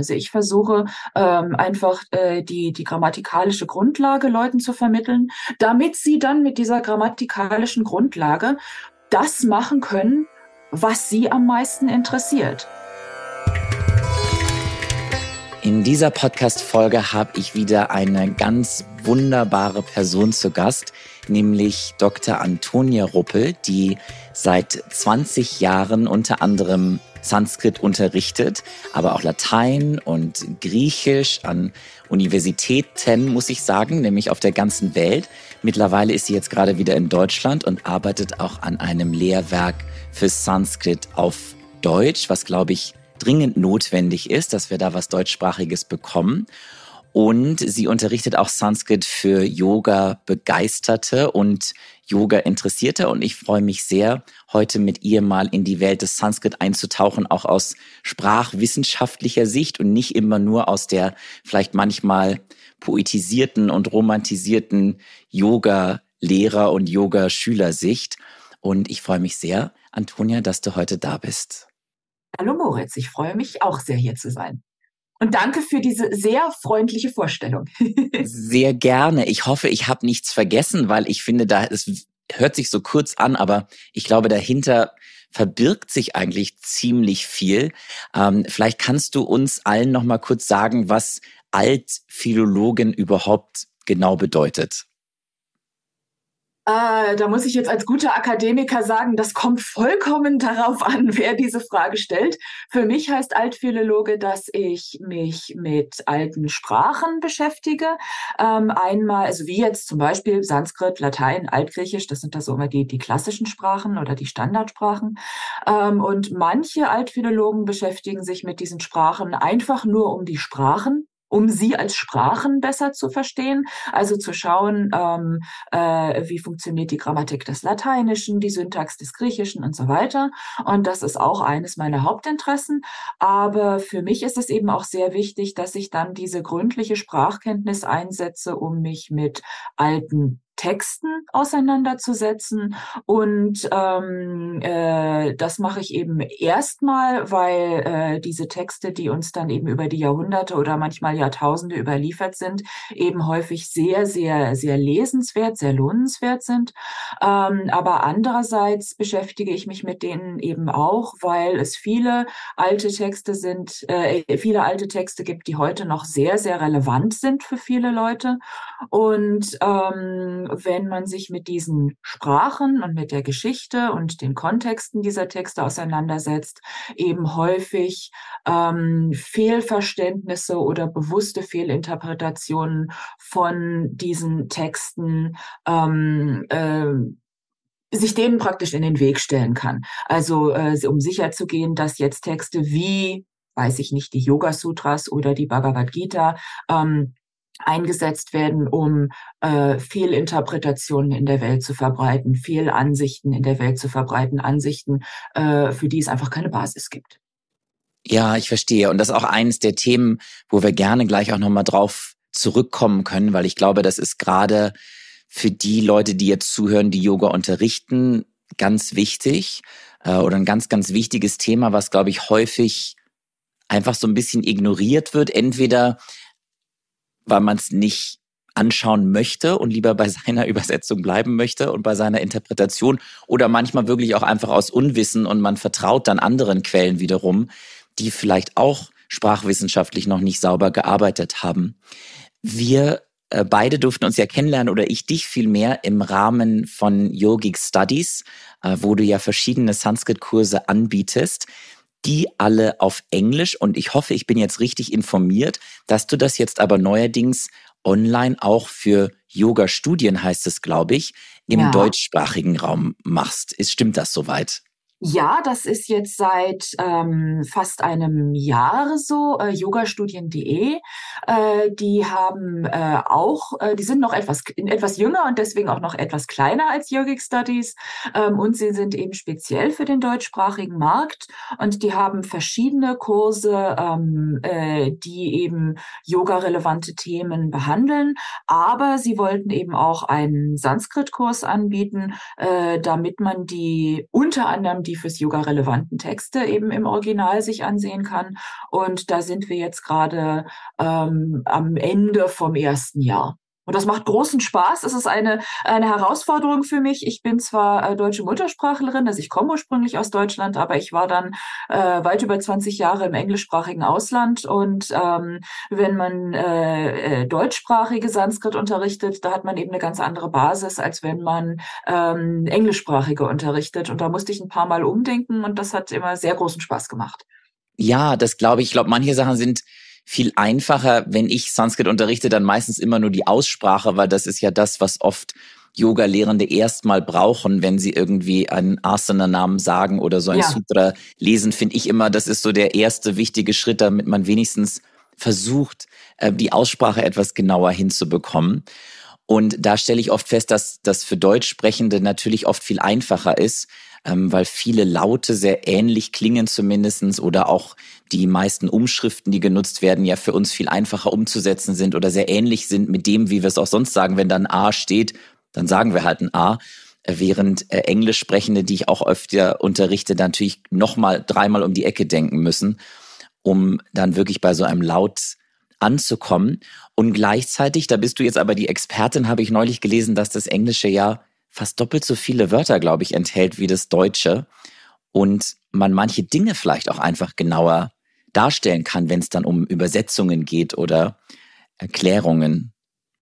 Also ich versuche ähm, einfach äh, die, die grammatikalische Grundlage Leuten zu vermitteln, damit sie dann mit dieser grammatikalischen Grundlage das machen können, was sie am meisten interessiert. In dieser Podcast-Folge habe ich wieder eine ganz wunderbare Person zu Gast, nämlich Dr. Antonia Ruppel, die seit 20 Jahren unter anderem Sanskrit unterrichtet, aber auch Latein und Griechisch an Universitäten, muss ich sagen, nämlich auf der ganzen Welt. Mittlerweile ist sie jetzt gerade wieder in Deutschland und arbeitet auch an einem Lehrwerk für Sanskrit auf Deutsch, was, glaube ich, dringend notwendig ist, dass wir da was deutschsprachiges bekommen. Und sie unterrichtet auch Sanskrit für Yoga-Begeisterte und Yoga-Interessierte. Und ich freue mich sehr, heute mit ihr mal in die Welt des Sanskrit einzutauchen, auch aus sprachwissenschaftlicher Sicht und nicht immer nur aus der vielleicht manchmal poetisierten und romantisierten Yoga-Lehrer- und Yoga-Schülersicht. Und ich freue mich sehr, Antonia, dass du heute da bist. Hallo Moritz, ich freue mich auch sehr hier zu sein. Und danke für diese sehr freundliche Vorstellung. sehr gerne. Ich hoffe, ich habe nichts vergessen, weil ich finde, da es hört sich so kurz an, aber ich glaube, dahinter verbirgt sich eigentlich ziemlich viel. Ähm, vielleicht kannst du uns allen noch mal kurz sagen, was Altphilologen überhaupt genau bedeutet. Äh, da muss ich jetzt als guter Akademiker sagen, das kommt vollkommen darauf an, wer diese Frage stellt. Für mich heißt Altphilologe, dass ich mich mit alten Sprachen beschäftige. Ähm, einmal, also wie jetzt zum Beispiel Sanskrit, Latein, Altgriechisch, das sind da so immer die, die klassischen Sprachen oder die Standardsprachen. Ähm, und manche Altphilologen beschäftigen sich mit diesen Sprachen einfach nur um die Sprachen um sie als Sprachen besser zu verstehen. Also zu schauen, ähm, äh, wie funktioniert die Grammatik des Lateinischen, die Syntax des Griechischen und so weiter. Und das ist auch eines meiner Hauptinteressen. Aber für mich ist es eben auch sehr wichtig, dass ich dann diese gründliche Sprachkenntnis einsetze, um mich mit alten Texten auseinanderzusetzen. Und ähm, äh, das mache ich eben erstmal, weil äh, diese Texte, die uns dann eben über die Jahrhunderte oder manchmal Jahrtausende überliefert sind, eben häufig sehr, sehr, sehr lesenswert, sehr lohnenswert sind. Ähm, aber andererseits beschäftige ich mich mit denen eben auch, weil es viele alte Texte sind, äh, viele alte Texte gibt, die heute noch sehr, sehr relevant sind für viele Leute. Und ähm, wenn man sich mit diesen Sprachen und mit der Geschichte und den Kontexten dieser Texte auseinandersetzt, eben häufig ähm, Fehlverständnisse oder bewusste Fehlinterpretationen von diesen Texten ähm, äh, sich denen praktisch in den Weg stellen kann. Also äh, um sicherzugehen, dass jetzt Texte wie, weiß ich nicht, die Yoga Sutras oder die Bhagavad Gita ähm, eingesetzt werden, um äh, Fehlinterpretationen in der Welt zu verbreiten, Fehlansichten in der Welt zu verbreiten, Ansichten, äh, für die es einfach keine Basis gibt. Ja, ich verstehe. Und das ist auch eines der Themen, wo wir gerne gleich auch nochmal drauf zurückkommen können, weil ich glaube, das ist gerade für die Leute, die jetzt zuhören, die Yoga unterrichten, ganz wichtig äh, oder ein ganz, ganz wichtiges Thema, was, glaube ich, häufig einfach so ein bisschen ignoriert wird. Entweder weil man es nicht anschauen möchte und lieber bei seiner Übersetzung bleiben möchte und bei seiner Interpretation oder manchmal wirklich auch einfach aus Unwissen und man vertraut dann anderen Quellen wiederum, die vielleicht auch sprachwissenschaftlich noch nicht sauber gearbeitet haben. Wir äh, beide durften uns ja kennenlernen oder ich dich vielmehr im Rahmen von Yogic Studies, äh, wo du ja verschiedene Sanskrit-Kurse anbietest die alle auf Englisch und ich hoffe, ich bin jetzt richtig informiert, dass du das jetzt aber neuerdings online auch für Yoga-Studien, heißt es, glaube ich, im ja. deutschsprachigen Raum machst. Ist, stimmt das soweit? Ja, das ist jetzt seit ähm, fast einem Jahr so. Äh, Yogastudien.de, äh, die haben äh, auch, äh, die sind noch etwas etwas jünger und deswegen auch noch etwas kleiner als Yogic Studies ähm, und sie sind eben speziell für den deutschsprachigen Markt und die haben verschiedene Kurse, ähm, äh, die eben Yoga-relevante Themen behandeln. Aber sie wollten eben auch einen Sanskrit-Kurs anbieten, äh, damit man die unter anderem die fürs Yoga relevanten Texte eben im Original sich ansehen kann. Und da sind wir jetzt gerade ähm, am Ende vom ersten Jahr. Und das macht großen Spaß. Es ist eine, eine Herausforderung für mich. Ich bin zwar äh, deutsche Muttersprachlerin, also ich komme ursprünglich aus Deutschland, aber ich war dann äh, weit über 20 Jahre im englischsprachigen Ausland. Und ähm, wenn man äh, äh, deutschsprachige Sanskrit unterrichtet, da hat man eben eine ganz andere Basis, als wenn man ähm, englischsprachige unterrichtet. Und da musste ich ein paar Mal umdenken und das hat immer sehr großen Spaß gemacht. Ja, das glaube ich. Ich glaube, manche Sachen sind viel einfacher, wenn ich Sanskrit unterrichte, dann meistens immer nur die Aussprache, weil das ist ja das, was oft Yoga-Lehrende erstmal brauchen, wenn sie irgendwie einen Asana-Namen sagen oder so ein ja. Sutra lesen, finde ich immer, das ist so der erste wichtige Schritt, damit man wenigstens versucht, äh, die Aussprache etwas genauer hinzubekommen. Und da stelle ich oft fest, dass das für Deutschsprechende natürlich oft viel einfacher ist, ähm, weil viele Laute sehr ähnlich klingen zumindestens oder auch die meisten Umschriften, die genutzt werden, ja für uns viel einfacher umzusetzen sind oder sehr ähnlich sind mit dem, wie wir es auch sonst sagen. Wenn da ein A steht, dann sagen wir halt ein A. Äh, während äh, Englischsprechende, die ich auch öfter unterrichte, natürlich nochmal dreimal um die Ecke denken müssen, um dann wirklich bei so einem Laut anzukommen. Und gleichzeitig, da bist du jetzt aber die Expertin, habe ich neulich gelesen, dass das Englische ja fast doppelt so viele Wörter, glaube ich, enthält wie das Deutsche. Und man manche Dinge vielleicht auch einfach genauer darstellen kann, wenn es dann um Übersetzungen geht oder Erklärungen.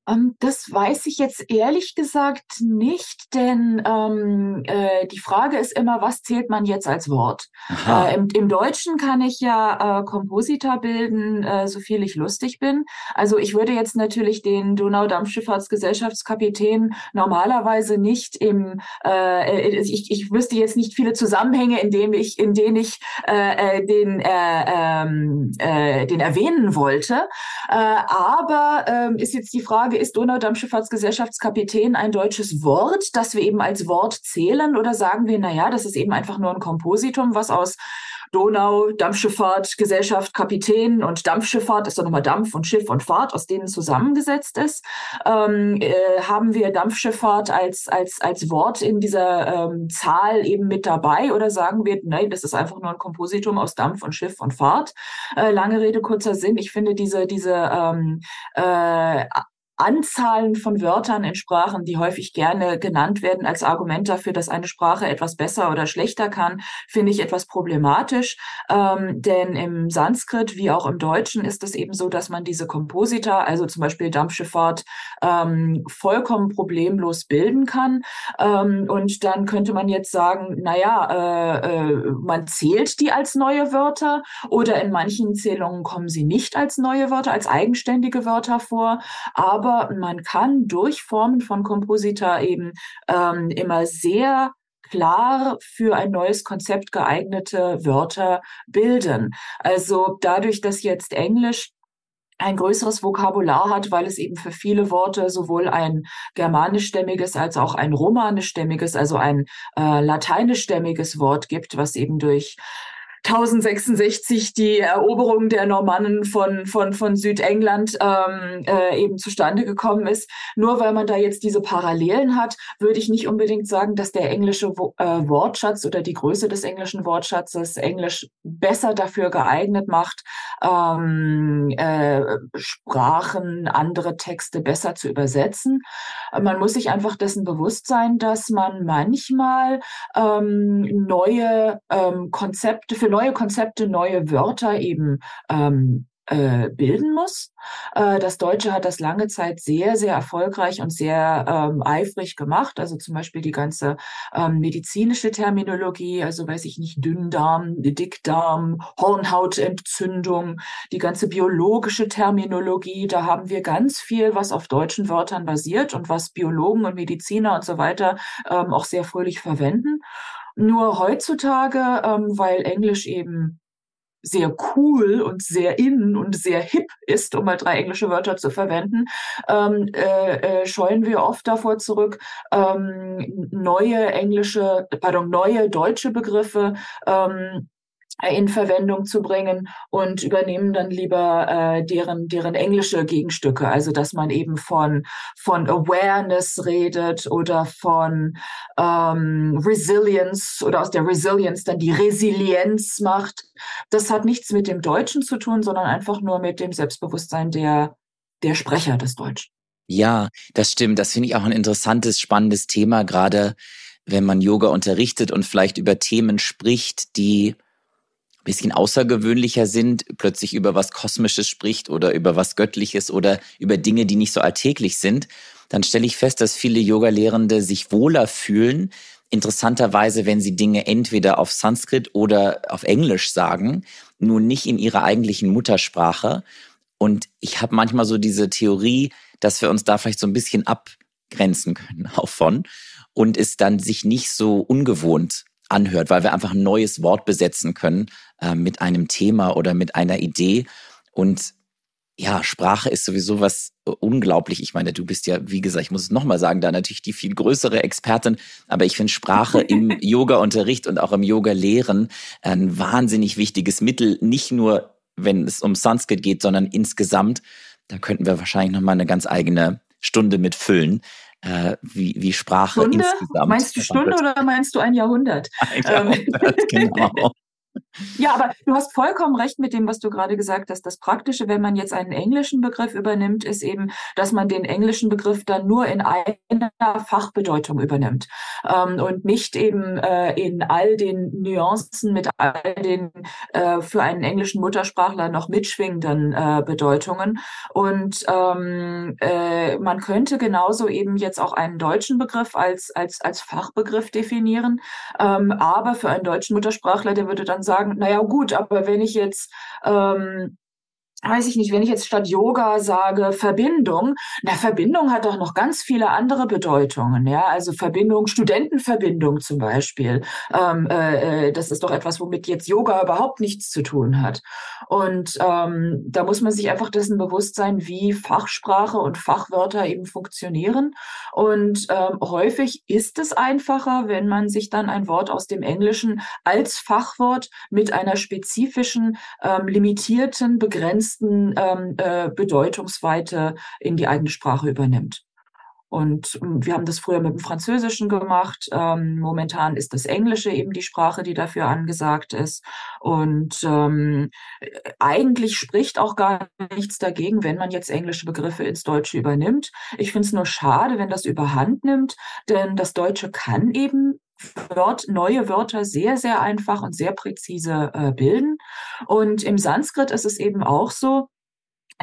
Ähm, das weiß ich jetzt ehrlich gesagt nicht, denn ähm, äh, die Frage ist immer, was zählt man jetzt als Wort? Äh, im, im, Deutschen kann ich ja äh, Komposita bilden, äh, so viel ich lustig bin. Also ich würde jetzt natürlich den Donaudampfschifffahrtsgesellschaftskapitän normalerweise nicht im, äh, äh, ich, ich wüsste jetzt nicht viele Zusammenhänge, in denen ich, in denen ich äh, den, äh, ähm, äh, den erwähnen wollte. Äh, aber äh, ist jetzt die Frage, ist Donaudampfschifffahrtsgesellschaftskapitän ein deutsches Wort, das wir eben als Wort zählen? Oder sagen wir, na ja, das ist eben einfach nur ein Kompositum, was aus Donau, Dampfschifffahrt, Gesellschaft, Kapitän und Dampfschifffahrt ist dann nochmal Dampf und Schiff und Fahrt, aus denen zusammengesetzt ist. Ähm, äh, haben wir Dampfschifffahrt als, als, als Wort in dieser ähm, Zahl eben mit dabei oder sagen wir, nein, das ist einfach nur ein Kompositum aus Dampf und Schiff und Fahrt? Äh, lange Rede, kurzer Sinn. Ich finde diese, diese ähm, äh, Anzahlen von Wörtern in Sprachen, die häufig gerne genannt werden als Argument dafür, dass eine Sprache etwas besser oder schlechter kann, finde ich etwas problematisch. Ähm, denn im Sanskrit wie auch im Deutschen ist es eben so, dass man diese Komposita, also zum Beispiel Dampfschifffahrt, ähm, vollkommen problemlos bilden kann. Ähm, und dann könnte man jetzt sagen, naja, äh, äh, man zählt die als neue Wörter oder in manchen Zählungen kommen sie nicht als neue Wörter, als eigenständige Wörter vor. Aber aber man kann durch Formen von Komposita eben ähm, immer sehr klar für ein neues Konzept geeignete Wörter bilden. Also dadurch, dass jetzt Englisch ein größeres Vokabular hat, weil es eben für viele Worte sowohl ein germanischstämmiges als auch ein romanischstämmiges, also ein äh, lateinischstämmiges Wort gibt, was eben durch 1066 die Eroberung der Normannen von, von, von Südengland ähm, äh, eben zustande gekommen ist. Nur weil man da jetzt diese Parallelen hat, würde ich nicht unbedingt sagen, dass der englische Wo äh, Wortschatz oder die Größe des englischen Wortschatzes Englisch besser dafür geeignet macht, ähm, äh, Sprachen, andere Texte besser zu übersetzen. Man muss sich einfach dessen bewusst sein, dass man manchmal ähm, neue ähm, Konzepte für für neue Konzepte neue Wörter eben ähm, äh, bilden muss. Äh, das Deutsche hat das lange Zeit sehr, sehr erfolgreich und sehr ähm, eifrig gemacht. Also zum Beispiel die ganze ähm, medizinische Terminologie, also weiß ich nicht, Dünndarm, Dickdarm, Hornhautentzündung, die ganze biologische Terminologie. Da haben wir ganz viel, was auf deutschen Wörtern basiert und was Biologen und Mediziner und so weiter ähm, auch sehr fröhlich verwenden. Nur heutzutage, ähm, weil Englisch eben sehr cool und sehr in und sehr hip ist, um mal drei englische Wörter zu verwenden, ähm, äh, äh, scheuen wir oft davor zurück, ähm, neue englische, pardon, neue deutsche Begriffe ähm, in Verwendung zu bringen und übernehmen dann lieber äh, deren deren englische Gegenstücke, also dass man eben von von Awareness redet oder von ähm, Resilience oder aus der Resilience dann die Resilienz macht. Das hat nichts mit dem Deutschen zu tun, sondern einfach nur mit dem Selbstbewusstsein der der Sprecher des Deutschen. Ja, das stimmt. Das finde ich auch ein interessantes, spannendes Thema, gerade wenn man Yoga unterrichtet und vielleicht über Themen spricht, die bisschen außergewöhnlicher sind, plötzlich über was Kosmisches spricht oder über was Göttliches oder über Dinge, die nicht so alltäglich sind, dann stelle ich fest, dass viele Yoga-Lehrende sich wohler fühlen, interessanterweise, wenn sie Dinge entweder auf Sanskrit oder auf Englisch sagen, nur nicht in ihrer eigentlichen Muttersprache. Und ich habe manchmal so diese Theorie, dass wir uns da vielleicht so ein bisschen abgrenzen können auch von und es dann sich nicht so ungewohnt anhört, weil wir einfach ein neues Wort besetzen können äh, mit einem Thema oder mit einer Idee. Und ja, Sprache ist sowieso was äh, unglaublich. Ich meine, du bist ja, wie gesagt, ich muss es nochmal sagen, da natürlich die viel größere Expertin, aber ich finde Sprache im Yoga-Unterricht und auch im Yoga-Lehren ein wahnsinnig wichtiges Mittel, nicht nur wenn es um Sanskrit geht, sondern insgesamt. Da könnten wir wahrscheinlich nochmal eine ganz eigene Stunde mit füllen äh, wie, wie Sprache Stunde? insgesamt. Meinst du Stunde oder meinst du ein Jahrhundert? Ein Jahrhundert, genau. Ja, aber du hast vollkommen recht mit dem, was du gerade gesagt hast. Das Praktische, wenn man jetzt einen englischen Begriff übernimmt, ist eben, dass man den englischen Begriff dann nur in einer Fachbedeutung übernimmt ähm, und nicht eben äh, in all den Nuancen mit all den äh, für einen englischen Muttersprachler noch mitschwingenden äh, Bedeutungen. Und ähm, äh, man könnte genauso eben jetzt auch einen deutschen Begriff als als als Fachbegriff definieren, ähm, aber für einen deutschen Muttersprachler, der würde dann sagen, naja gut, aber wenn ich jetzt ähm, weiß ich nicht, wenn ich jetzt statt Yoga sage Verbindung, na Verbindung hat doch noch ganz viele andere Bedeutungen, ja, also Verbindung, Studentenverbindung zum Beispiel, ähm, äh, äh, das ist doch etwas, womit jetzt Yoga überhaupt nichts zu tun hat. Und ähm, da muss man sich einfach dessen bewusst sein, wie Fachsprache und Fachwörter eben funktionieren. Und ähm, häufig ist es einfacher, wenn man sich dann ein Wort aus dem Englischen als Fachwort mit einer spezifischen, ähm, limitierten, begrenzten begrenzten ähm, äh, Bedeutungsweite in die eigene Sprache übernimmt. Und ähm, wir haben das früher mit dem Französischen gemacht. Ähm, momentan ist das Englische eben die Sprache, die dafür angesagt ist. Und ähm, eigentlich spricht auch gar nichts dagegen, wenn man jetzt englische Begriffe ins Deutsche übernimmt. Ich finde es nur schade, wenn das überhand nimmt, denn das Deutsche kann eben Wort, neue Wörter sehr, sehr einfach und sehr präzise äh, bilden. Und im Sanskrit ist es eben auch so,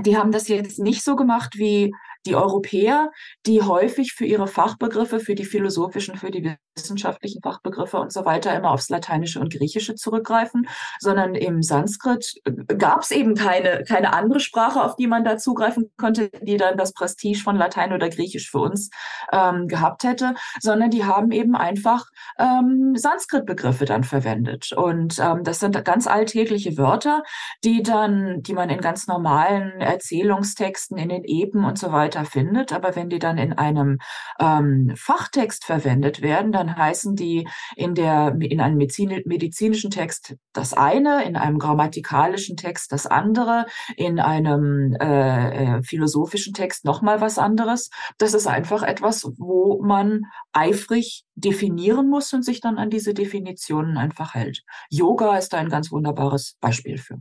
die haben das jetzt nicht so gemacht wie die Europäer, die häufig für ihre Fachbegriffe, für die philosophischen, für die wissenschaftlichen Fachbegriffe und so weiter immer aufs Lateinische und Griechische zurückgreifen, sondern im Sanskrit äh, gab es eben keine, keine andere Sprache, auf die man da zugreifen konnte, die dann das Prestige von Latein oder Griechisch für uns ähm, gehabt hätte, sondern die haben eben einfach ähm, Sanskrit-Begriffe dann verwendet. Und ähm, das sind ganz alltägliche Wörter, die dann, die man in ganz normalen Erzählungstexten, in den Epen und so weiter weiter findet. Aber wenn die dann in einem ähm, Fachtext verwendet werden, dann heißen die in der in einem medizinischen Text das eine, in einem grammatikalischen Text das andere, in einem äh, äh, philosophischen Text nochmal was anderes. Das ist einfach etwas, wo man eifrig definieren muss und sich dann an diese Definitionen einfach hält. Yoga ist da ein ganz wunderbares Beispiel für.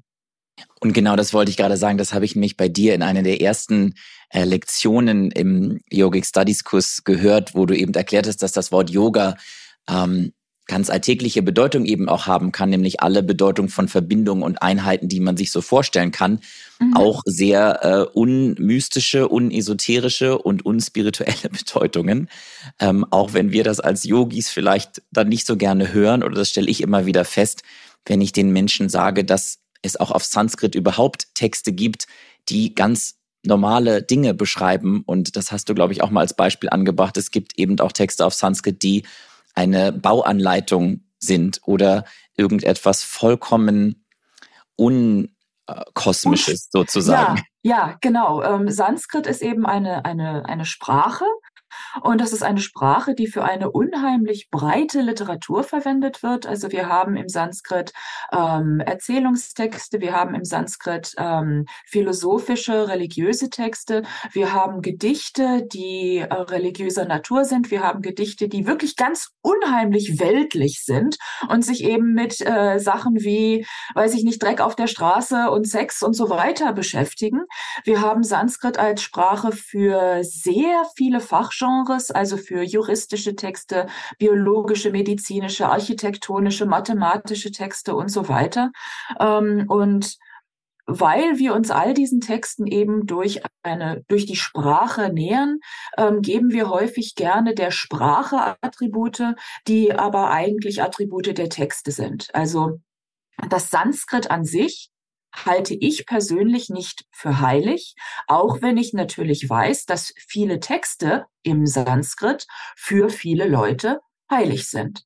Und genau das wollte ich gerade sagen. Das habe ich nämlich bei dir in einer der ersten äh, Lektionen im Yogic Studies Kurs gehört, wo du eben erklärt hast, dass das Wort Yoga ähm, ganz alltägliche Bedeutung eben auch haben kann, nämlich alle Bedeutung von Verbindungen und Einheiten, die man sich so vorstellen kann, mhm. auch sehr äh, unmystische, unesoterische und unspirituelle Bedeutungen. Ähm, auch wenn wir das als Yogis vielleicht dann nicht so gerne hören, oder das stelle ich immer wieder fest, wenn ich den Menschen sage, dass es auch auf Sanskrit überhaupt Texte gibt, die ganz normale Dinge beschreiben. Und das hast du, glaube ich, auch mal als Beispiel angebracht. Es gibt eben auch Texte auf Sanskrit, die eine Bauanleitung sind oder irgendetwas vollkommen unkosmisches sozusagen. Ja, ja genau. Ähm, Sanskrit ist eben eine, eine, eine Sprache Und das ist eine Sprache, die für eine unheimlich breite Literatur verwendet wird. Also wir haben im Sanskrit ähm, Erzählungstexte, wir haben im Sanskrit ähm, philosophische, religiöse Texte, wir haben Gedichte, die äh, religiöser Natur sind, wir haben Gedichte, die wirklich ganz unheimlich weltlich sind und sich eben mit äh, Sachen wie, weiß ich nicht, Dreck auf der Straße und Sex und so weiter beschäftigen. Wir haben Sanskrit als Sprache für sehr viele Fachgenres, also für juristische Texte, biologische, medizinische, architektonische, mathematische Texte und so weiter. Ähm, und weil wir uns all diesen Texten eben durch eine, durch die Sprache nähern, ähm, geben wir häufig gerne der Sprache Attribute, die aber eigentlich Attribute der Texte sind. Also das Sanskrit an sich halte ich persönlich nicht für heilig, auch wenn ich natürlich weiß, dass viele Texte im Sanskrit für viele Leute heilig sind.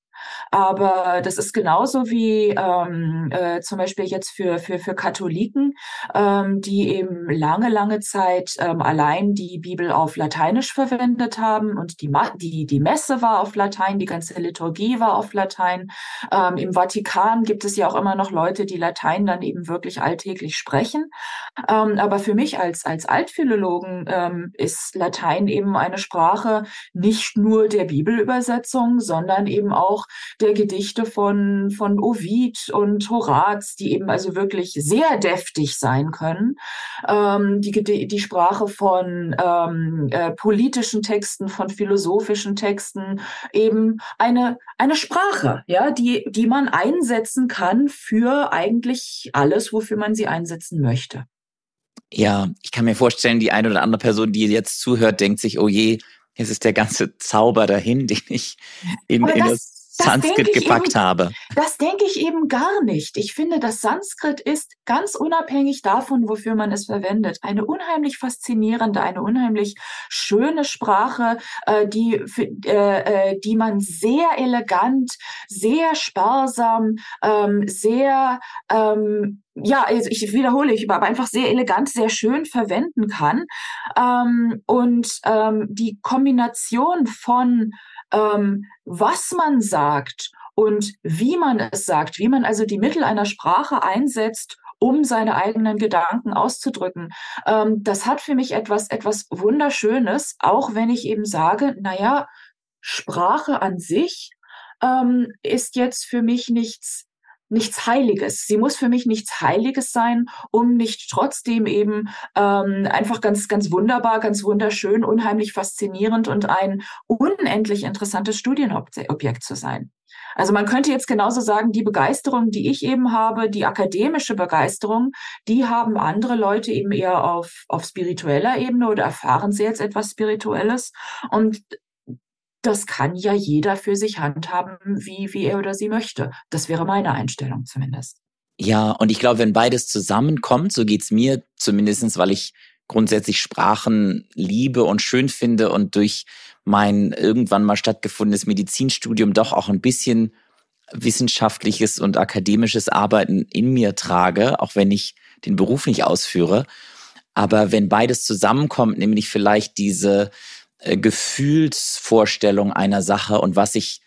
Aber das ist genauso wie ähm, äh, zum Beispiel jetzt für, für, für Katholiken, ähm, die eben lange, lange Zeit ähm, allein die Bibel auf Lateinisch verwendet haben und die, die, die Messe war auf Latein, die ganze Liturgie war auf Latein. Ähm, Im Vatikan gibt es ja auch immer noch Leute, die Latein dann eben wirklich alltäglich sprechen. Ähm, aber für mich als, als Altphilologen ähm, ist Latein eben eine Sprache nicht nur der Bibelübersetzung, sondern eben auch der Gedichte von, von Ovid und Horaz, die eben also wirklich sehr deftig sein können. Ähm, die, die Sprache von ähm, äh, politischen Texten, von philosophischen Texten, eben eine, eine Sprache, ja, die, die man einsetzen kann für eigentlich alles, wofür man sie einsetzen möchte. Ja, ich kann mir vorstellen, die eine oder andere Person, die jetzt zuhört, denkt sich, oh je, jetzt ist der ganze Zauber dahin, den ich in, in das Sanskrit gepackt eben, habe. Das denke ich eben gar nicht. Ich finde, das Sanskrit ist ganz unabhängig davon, wofür man es verwendet, eine unheimlich faszinierende, eine unheimlich schöne Sprache, äh, die, äh, äh, die man sehr elegant, sehr sparsam, ähm, sehr ähm, ja, also ich wiederhole, ich aber einfach sehr elegant, sehr schön verwenden kann. Ähm, und ähm, die Kombination von ähm, was man sagt und wie man es sagt, wie man also die Mittel einer Sprache einsetzt, um seine eigenen Gedanken auszudrücken. Ähm, das hat für mich etwas, etwas Wunderschönes, auch wenn ich eben sage, naja, Sprache an sich ähm, ist jetzt für mich nichts nichts Heiliges. Sie muss für mich nichts Heiliges sein, um nicht trotzdem eben ähm, einfach ganz, ganz wunderbar, ganz wunderschön, unheimlich faszinierend und ein unendlich interessantes Studienobjekt zu sein. Also man könnte jetzt genauso sagen, die Begeisterung, die ich eben habe, die akademische Begeisterung, die haben andere Leute eben eher auf, auf spiritueller Ebene oder erfahren sie jetzt etwas Spirituelles. Und das kann ja jeder für sich handhaben, wie, wie er oder sie möchte. Das wäre meine Einstellung zumindest. Ja, und ich glaube, wenn beides zusammenkommt, so geht's mir zumindestens, weil ich grundsätzlich Sprachen liebe und schön finde und durch mein irgendwann mal stattgefundenes Medizinstudium doch auch ein bisschen wissenschaftliches und akademisches Arbeiten in mir trage, auch wenn ich den Beruf nicht ausführe. Aber wenn beides zusammenkommt, nämlich vielleicht diese Gefühlsvorstellung einer Sache und was ich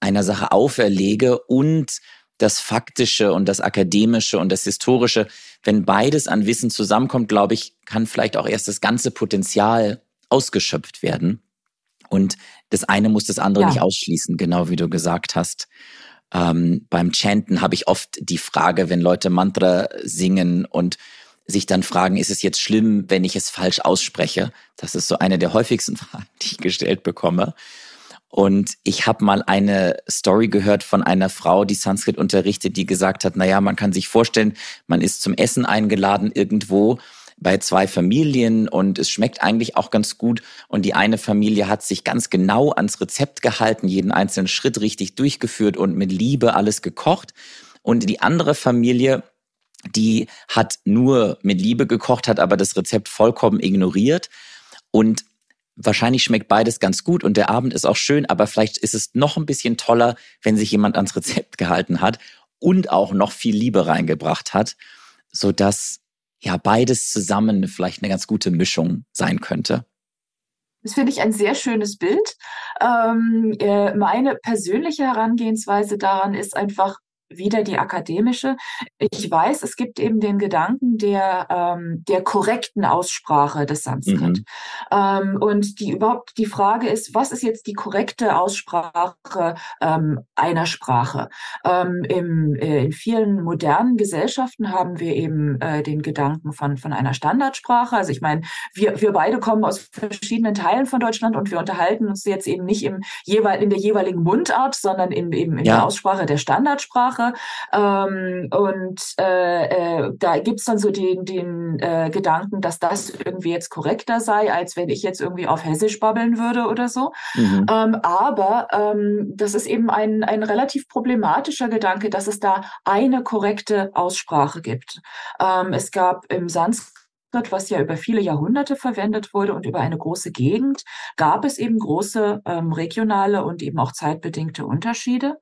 einer Sache auferlege und das Faktische und das Akademische und das Historische, wenn beides an Wissen zusammenkommt, glaube ich, kann vielleicht auch erst das ganze Potenzial ausgeschöpft werden. Und das eine muss das andere ja. nicht ausschließen, genau wie du gesagt hast. Ähm, beim Chanten habe ich oft die Frage, wenn Leute Mantra singen und sich dann fragen, ist es jetzt schlimm, wenn ich es falsch ausspreche? Das ist so eine der häufigsten Fragen, die ich gestellt bekomme. Und ich habe mal eine Story gehört von einer Frau, die Sanskrit unterrichtet, die gesagt hat, naja, man kann sich vorstellen, man ist zum Essen eingeladen irgendwo bei zwei Familien und es schmeckt eigentlich auch ganz gut. Und die eine Familie hat sich ganz genau ans Rezept gehalten, jeden einzelnen Schritt richtig durchgeführt und mit Liebe alles gekocht. Und die andere Familie die hat nur mit Liebe gekocht, hat aber das Rezept vollkommen ignoriert. Und wahrscheinlich schmeckt beides ganz gut und der Abend ist auch schön, aber vielleicht ist es noch ein bisschen toller, wenn sich jemand ans Rezept gehalten hat und auch noch viel Liebe reingebracht hat, so dass ja beides zusammen vielleicht eine ganz gute Mischung sein könnte. Das finde ich ein sehr schönes Bild. Ähm, äh, meine persönliche Herangehensweise daran ist einfach, wieder die akademische. Ich weiß, es gibt eben den Gedanken der, ähm, der korrekten Aussprache des Sanskrit. Mhm. Ähm, und die überhaupt die Frage ist, was ist jetzt die korrekte Aussprache ähm, einer Sprache? Ähm, im, äh, in vielen modernen Gesellschaften haben wir eben äh, den Gedanken von, von einer Standardsprache. Also ich meine, wir, wir beide kommen aus verschiedenen Teilen von Deutschland und wir unterhalten uns jetzt eben nicht im jeweil, in der jeweiligen Mundart, sondern in, eben in ja. der Aussprache der Standardsprache. Sprache. Ähm, und äh, äh, da gibt's dann so den, den äh, Gedanken, dass das irgendwie jetzt korrekter sei, als wenn ich jetzt irgendwie auf Hessisch babbeln würde oder so. Mhm. Ähm, aber ähm, das ist eben ein, ein relativ problematischer Gedanke, dass es da eine korrekte Aussprache gibt. Ähm, es gab im Sanskrit was ja über viele Jahrhunderte verwendet wurde und über eine große Gegend, gab es eben große ähm, regionale und eben auch zeitbedingte Unterschiede.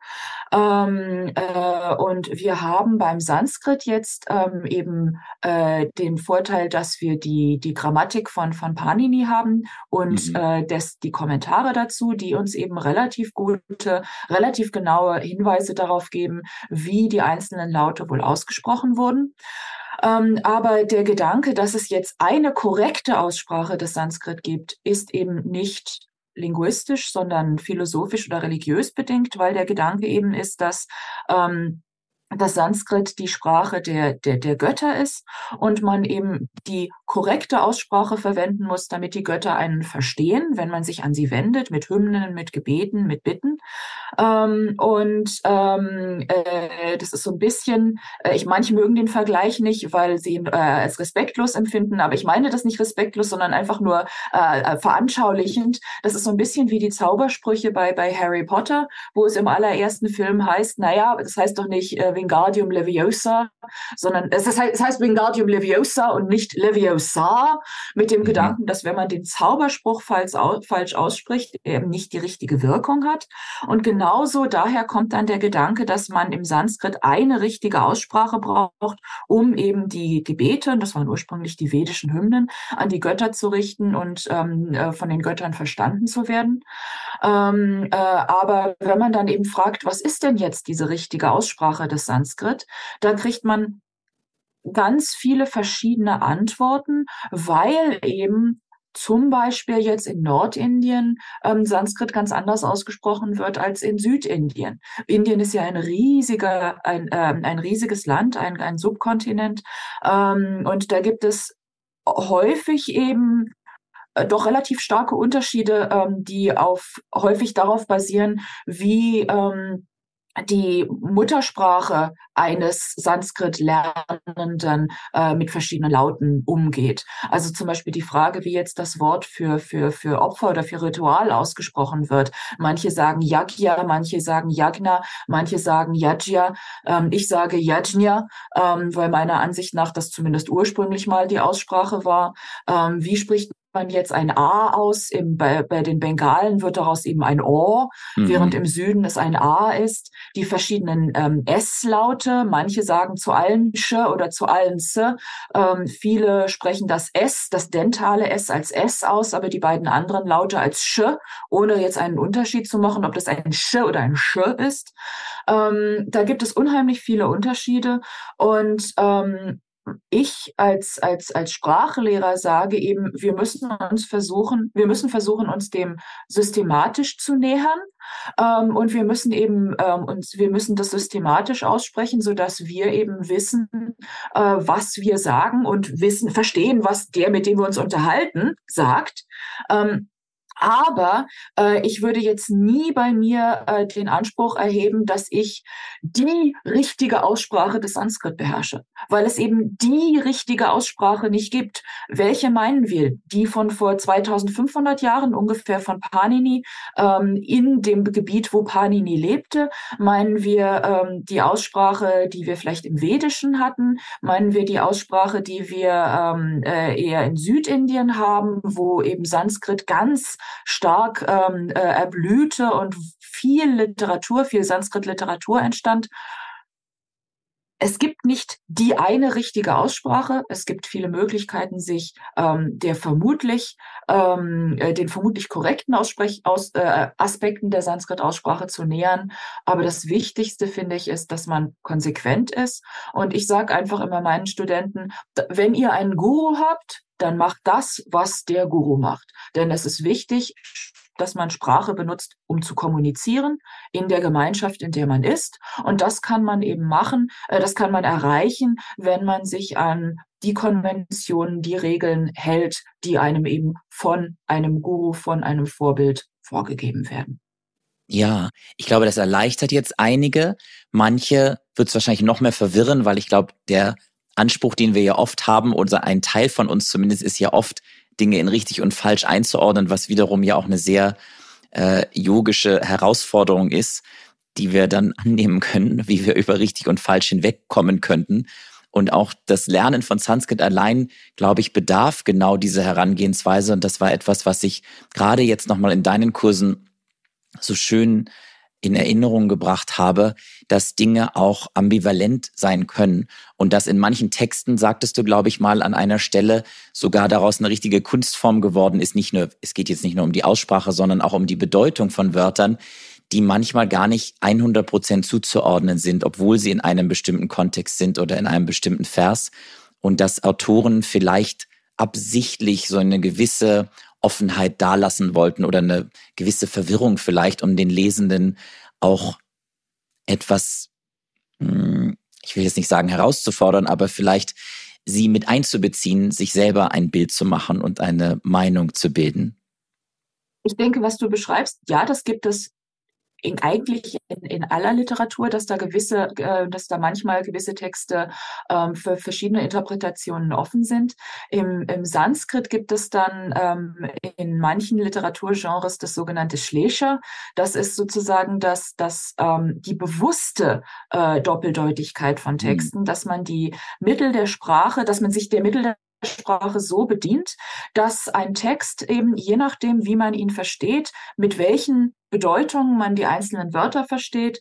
Ähm, äh, und wir haben beim Sanskrit jetzt ähm, eben äh, den Vorteil, dass wir die, die Grammatik von, von Panini haben und mhm. äh, des, die Kommentare dazu, die uns eben relativ gute, relativ genaue Hinweise darauf geben, wie die einzelnen Laute wohl ausgesprochen wurden. Ähm, aber der Gedanke, dass es jetzt eine korrekte Aussprache des Sanskrit gibt, ist eben nicht linguistisch, sondern philosophisch oder religiös bedingt, weil der Gedanke eben ist, dass ähm, dass Sanskrit die Sprache der, der, der Götter ist und man eben die korrekte Aussprache verwenden muss, damit die Götter einen verstehen, wenn man sich an sie wendet, mit Hymnen, mit Gebeten, mit Bitten. Ähm, und ähm, äh, das ist so ein bisschen, äh, ich manche mögen den Vergleich nicht, weil sie ihn äh, als respektlos empfinden, aber ich meine das nicht respektlos, sondern einfach nur äh, äh, veranschaulichend. Das ist so ein bisschen wie die Zaubersprüche bei, bei Harry Potter, wo es im allerersten Film heißt, naja, das heißt doch nicht äh, Wingardium Leviosa, sondern es, heißt, es heißt Wingardium Leviosa und nicht Leviosa, mit dem mhm. Gedanken, dass wenn man den Zauberspruch falsch, falsch ausspricht, eben nicht die richtige Wirkung hat. Und genauso daher kommt dann der Gedanke, dass man im Sanskrit eine richtige Aussprache braucht, um eben die Gebete, das waren ursprünglich die vedischen Hymnen, an die Götter zu richten und ähm, äh, von den Göttern verstanden zu werden. Ähm, äh, aber wenn man dann eben fragt, was ist denn jetzt diese richtige Aussprache des Sanskrit, da kriegt man ganz viele verschiedene Antworten, weil eben zum Beispiel jetzt in Nordindien ähm, Sanskrit ganz anders ausgesprochen wird als in Südindien. Indien ist ja ein riesiger, ein, äh, ein riesiges Land, ein, ein Subkontinent. Ähm, und da gibt es häufig eben äh, doch relativ starke Unterschiede, ähm, die auf häufig darauf basieren, wie ähm, die Muttersprache eines Sanskrit-Lernenden äh, mit verschiedenen Lauten umgeht. Also zum Beispiel die Frage, wie jetzt das Wort für, für, für Opfer oder für Ritual ausgesprochen wird. Manche sagen Yagya, manche sagen Yagna, manche sagen Yajya. Ähm, ich sage Yajna, ähm, weil meiner Ansicht nach das zumindest ursprünglich mal die Aussprache war. Ähm, wie spricht man jetzt ein A aus, im, bei, bei den Bengalen wird daraus eben ein O, mhm. während im Süden es ein A ist. Die verschiedenen ähm, S-Laute, manche sagen zu allen Sch oder zu allen S. Ähm, viele sprechen das S, das dentale S als S aus, aber die beiden anderen Laute als Sch, ohne jetzt einen Unterschied zu machen, ob das ein Sch oder ein Sch ist. Ähm, da gibt es unheimlich viele Unterschiede und ähm, ich als, als, als Sprachlehrer sage eben, wir müssen uns versuchen, wir müssen versuchen, uns dem systematisch zu nähern. Ähm, und wir müssen eben ähm, uns, wir müssen das systematisch aussprechen, so dass wir eben wissen, äh, was wir sagen und wissen, verstehen, was der, mit dem wir uns unterhalten, sagt. Ähm, aber äh, ich würde jetzt nie bei mir äh, den Anspruch erheben, dass ich die richtige Aussprache des Sanskrit beherrsche, weil es eben die richtige Aussprache nicht gibt. Welche meinen wir? Die von vor 2500 Jahren ungefähr von Panini ähm, in dem Gebiet, wo Panini lebte? Meinen wir ähm, die Aussprache, die wir vielleicht im Vedischen hatten? Meinen wir die Aussprache, die wir ähm, äh, eher in Südindien haben, wo eben Sanskrit ganz stark ähm, äh, erblühte und viel Literatur, viel Sanskrit-Literatur entstand. Es gibt nicht die eine richtige Aussprache. Es gibt viele Möglichkeiten, sich ähm, der vermutlich ähm, äh, den vermutlich korrekten Aussprech aus, äh, Aspekten der Sanskrit-Aussprache zu nähern. Aber das Wichtigste finde ich ist, dass man konsequent ist. Und ich sage einfach immer meinen Studenten, wenn ihr einen Guru habt, dann macht das, was der Guru macht. Denn es ist wichtig, dass man Sprache benutzt, um zu kommunizieren in der Gemeinschaft, in der man ist. Und das kann man eben machen, äh, das kann man erreichen, wenn man sich an die Konventionen, die Regeln hält, die einem eben von einem Guru, von einem Vorbild vorgegeben werden. Ja, ich glaube, das erleichtert jetzt einige. Manche wird es wahrscheinlich noch mehr verwirren, weil ich glaube, der Anspruch, den wir ja oft haben, oder ein Teil von uns zumindest, ist ja oft, Dinge in richtig und falsch einzuordnen, was wiederum ja auch eine sehr äh, yogische Herausforderung ist, die wir dann annehmen können, wie wir über richtig und falsch hinwegkommen könnten. Und auch das Lernen von Sanskrit allein, glaube ich, bedarf genau dieser Herangehensweise. Und das war etwas, was ich gerade jetzt nochmal in deinen Kursen so schön in Erinnerung gebracht habe, dass Dinge auch ambivalent sein können und dass in manchen Texten, sagtest du, glaube ich, mal an einer Stelle, sogar daraus eine richtige Kunstform geworden ist. Nicht nur, es geht jetzt nicht nur um die Aussprache, sondern auch um die Bedeutung von Wörtern, die manchmal gar nicht 100 Prozent zuzuordnen sind, obwohl sie in einem bestimmten Kontext sind oder in einem bestimmten Vers. Und dass Autoren vielleicht absichtlich so eine gewisse Offenheit dalassen wollten oder eine gewisse Verwirrung vielleicht, um den Lesenden auch etwas, hm, ich will jetzt nicht sagen herauszufordern, aber vielleicht sie mit einzubeziehen, sich selber ein Bild zu machen und eine Meinung zu bilden. Ich denke, was du beschreibst, ja, das gibt es in, eigentlich in, in aller Literatur, dass da gewisse, äh, dass da manchmal gewisse Texte ähm, für verschiedene Interpretationen offen sind. Im, im Sanskrit gibt es dann ähm, in manchen Literaturgenres das sogenannte Schlescher. Das ist sozusagen das, das ähm, die bewusste äh, Doppeldeutigkeit von mhm. Texten, mhm. dass man die Mittel der Sprache, dass man sich der Mittel der Sprache so bedient, dass ein Text eben je nachdem, wie man ihn versteht, mit welchen Bedeutung man die einzelnen Wörter versteht,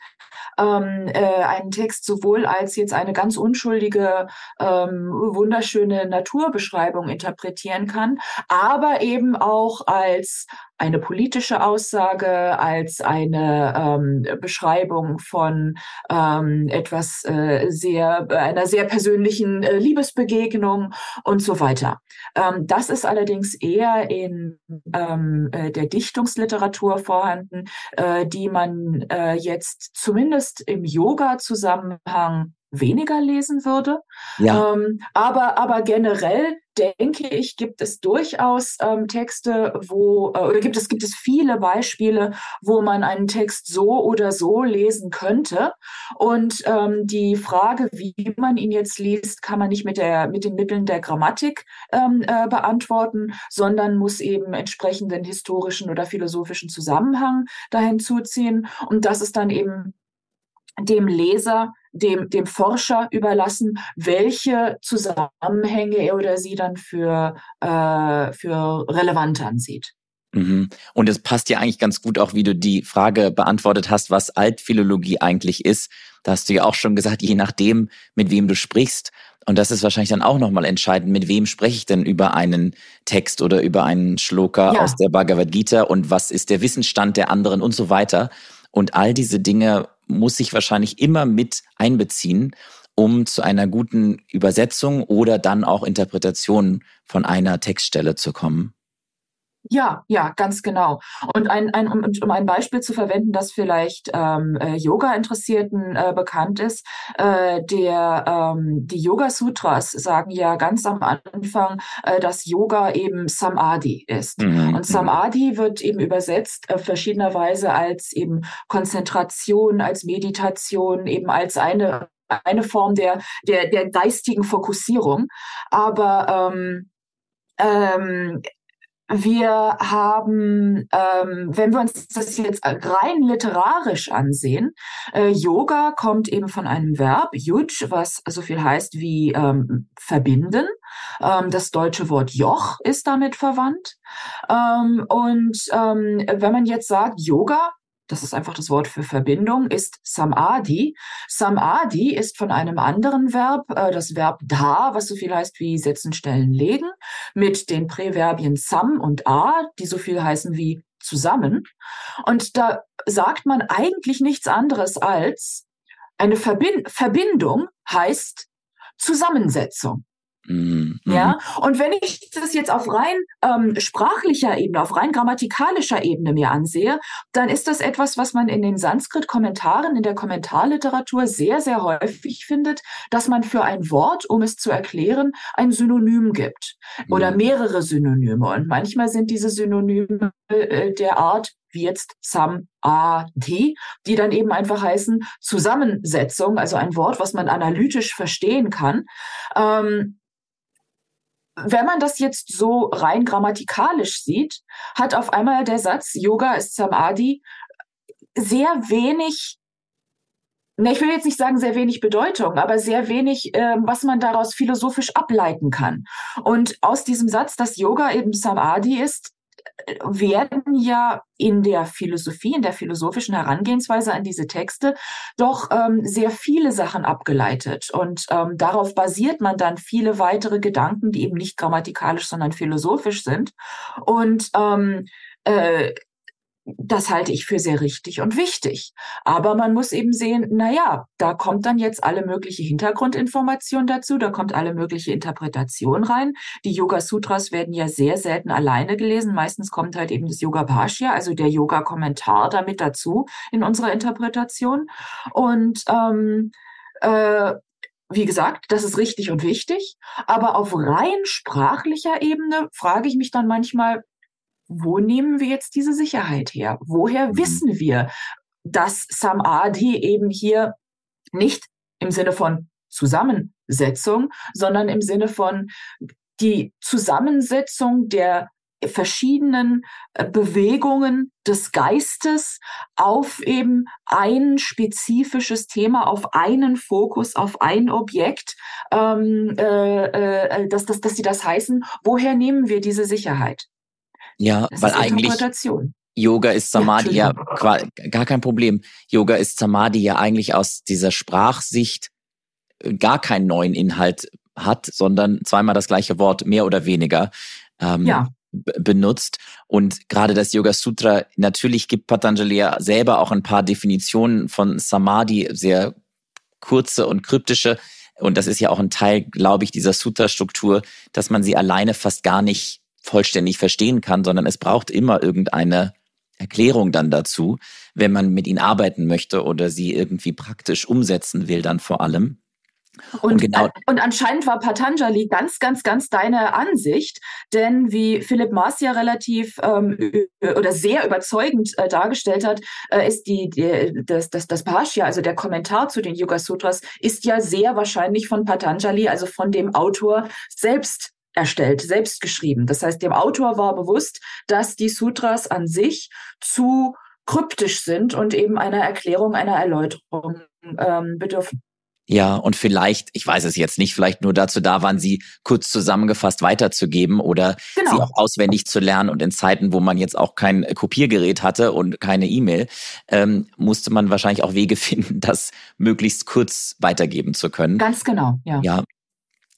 ähm, äh, einen Text sowohl als jetzt eine ganz unschuldige, ähm, wunderschöne Naturbeschreibung interpretieren kann, aber eben auch als eine politische Aussage, als eine ähm, Beschreibung von ähm, etwas äh, sehr, einer sehr persönlichen äh, Liebesbegegnung und so weiter. Ähm, das ist allerdings eher in ähm, äh, der Dichtungsliteratur vorhanden, äh, die man äh, jetzt zumindest im Yoga-Zusammenhang weniger lesen würde. Ja. Ähm, aber, aber generell denke ich, gibt es durchaus ähm, Texte, wo, äh, oder gibt es, gibt es viele Beispiele, wo man einen Text so oder so lesen könnte. Und ähm, die Frage, wie man ihn jetzt liest, kann man nicht mit, der, mit den Mitteln der Grammatik ähm, äh, beantworten, sondern muss eben entsprechenden historischen oder philosophischen Zusammenhang dahin zuziehen. Und das ist dann eben dem Leser dem, dem Forscher überlassen, welche Zusammenhänge er oder sie dann für, äh, für relevant ansieht. Mhm. Und es passt ja eigentlich ganz gut auch, wie du die Frage beantwortet hast, was Altphilologie eigentlich ist. Da hast du ja auch schon gesagt, je nachdem, mit wem du sprichst. Und das ist wahrscheinlich dann auch nochmal entscheidend, mit wem spreche ich denn über einen Text oder über einen Schloka ja. aus der Bhagavad Gita und was ist der Wissensstand der anderen und so weiter. Und all diese Dinge muss sich wahrscheinlich immer mit einbeziehen, um zu einer guten Übersetzung oder dann auch Interpretation von einer Textstelle zu kommen. Ja, ja, ganz genau. Und ein, ein, um, um ein Beispiel zu verwenden, das vielleicht ähm, äh, Yoga-Interessierten äh, bekannt ist, äh, der ähm, die Yoga-Sutras sagen ja ganz am Anfang, äh, dass Yoga eben Samadhi ist. Mhm. Und mhm. Samadhi wird eben übersetzt äh, verschiedenerweise als eben Konzentration, als Meditation, eben als eine eine Form der der der geistigen Fokussierung. Aber ähm, ähm, wir haben, ähm, wenn wir uns das jetzt rein literarisch ansehen, äh, Yoga kommt eben von einem Verb, yuj, was so viel heißt wie ähm, verbinden. Ähm, das deutsche Wort Joch ist damit verwandt. Ähm, und ähm, wenn man jetzt sagt, Yoga das ist einfach das Wort für Verbindung, ist Samadhi. Samadhi ist von einem anderen Verb, äh, das Verb da, was so viel heißt wie setzen, stellen, legen, mit den Präverbien sam und a, die so viel heißen wie zusammen. Und da sagt man eigentlich nichts anderes als eine Verbind Verbindung heißt Zusammensetzung. Mhm. Ja, und wenn ich das jetzt auf rein ähm, sprachlicher Ebene, auf rein grammatikalischer Ebene mir ansehe, dann ist das etwas, was man in den Sanskrit-Kommentaren, in der Kommentarliteratur sehr, sehr häufig findet, dass man für ein Wort, um es zu erklären, ein Synonym gibt oder mhm. mehrere Synonyme. Und manchmal sind diese Synonyme äh, der Art wie jetzt Sam, A, D, die dann eben einfach heißen Zusammensetzung, also ein Wort, was man analytisch verstehen kann. Ähm, wenn man das jetzt so rein grammatikalisch sieht, hat auf einmal der Satz Yoga ist Samadhi sehr wenig, ne, ich will jetzt nicht sagen sehr wenig Bedeutung, aber sehr wenig, äh, was man daraus philosophisch ableiten kann. Und aus diesem Satz, dass Yoga eben Samadhi ist, werden ja in der Philosophie, in der philosophischen Herangehensweise an diese Texte doch ähm, sehr viele Sachen abgeleitet. Und ähm, darauf basiert man dann viele weitere Gedanken, die eben nicht grammatikalisch, sondern philosophisch sind. Und ähm, äh, das halte ich für sehr richtig und wichtig. Aber man muss eben sehen, na ja, da kommt dann jetzt alle mögliche Hintergrundinformation dazu, da kommt alle mögliche Interpretation rein. Die Yoga Sutras werden ja sehr selten alleine gelesen. Meistens kommt halt eben das Yoga Bhashya, also der Yoga Kommentar damit dazu in unserer Interpretation. Und ähm, äh, wie gesagt, das ist richtig und wichtig, aber auf rein sprachlicher Ebene frage ich mich dann manchmal, wo nehmen wir jetzt diese Sicherheit her? Woher mhm. wissen wir, dass Samadhi eben hier nicht im Sinne von Zusammensetzung, sondern im Sinne von die Zusammensetzung der verschiedenen äh, Bewegungen des Geistes auf eben ein spezifisches Thema, auf einen Fokus, auf ein Objekt, ähm, äh, äh, dass, dass, dass sie das heißen. Woher nehmen wir diese Sicherheit? Ja, das weil eigentlich Yoga ist Samadhi ja, ja gar kein Problem. Yoga ist Samadhi ja eigentlich aus dieser Sprachsicht äh, gar keinen neuen Inhalt hat, sondern zweimal das gleiche Wort mehr oder weniger ähm, ja. benutzt. Und gerade das Yoga Sutra, natürlich gibt Patanjali ja selber auch ein paar Definitionen von Samadhi, sehr kurze und kryptische. Und das ist ja auch ein Teil, glaube ich, dieser Sutra-Struktur, dass man sie alleine fast gar nicht vollständig verstehen kann, sondern es braucht immer irgendeine Erklärung dann dazu, wenn man mit ihnen arbeiten möchte oder sie irgendwie praktisch umsetzen will, dann vor allem. Und, und, genau und anscheinend war Patanjali ganz, ganz, ganz deine Ansicht, denn wie Philipp Maas ja relativ ähm, oder sehr überzeugend äh, dargestellt hat, äh, ist die, die, das, das, das Bhashya, also der Kommentar zu den Yoga Sutras, ist ja sehr wahrscheinlich von Patanjali, also von dem Autor selbst erstellt, selbst geschrieben. Das heißt, dem Autor war bewusst, dass die Sutras an sich zu kryptisch sind und eben einer Erklärung, einer Erläuterung ähm, bedürfen. Ja, und vielleicht, ich weiß es jetzt nicht, vielleicht nur dazu da waren, sie kurz zusammengefasst weiterzugeben oder genau. sie auch auswendig zu lernen. Und in Zeiten, wo man jetzt auch kein Kopiergerät hatte und keine E-Mail, ähm, musste man wahrscheinlich auch Wege finden, das möglichst kurz weitergeben zu können. Ganz genau, ja. Ja,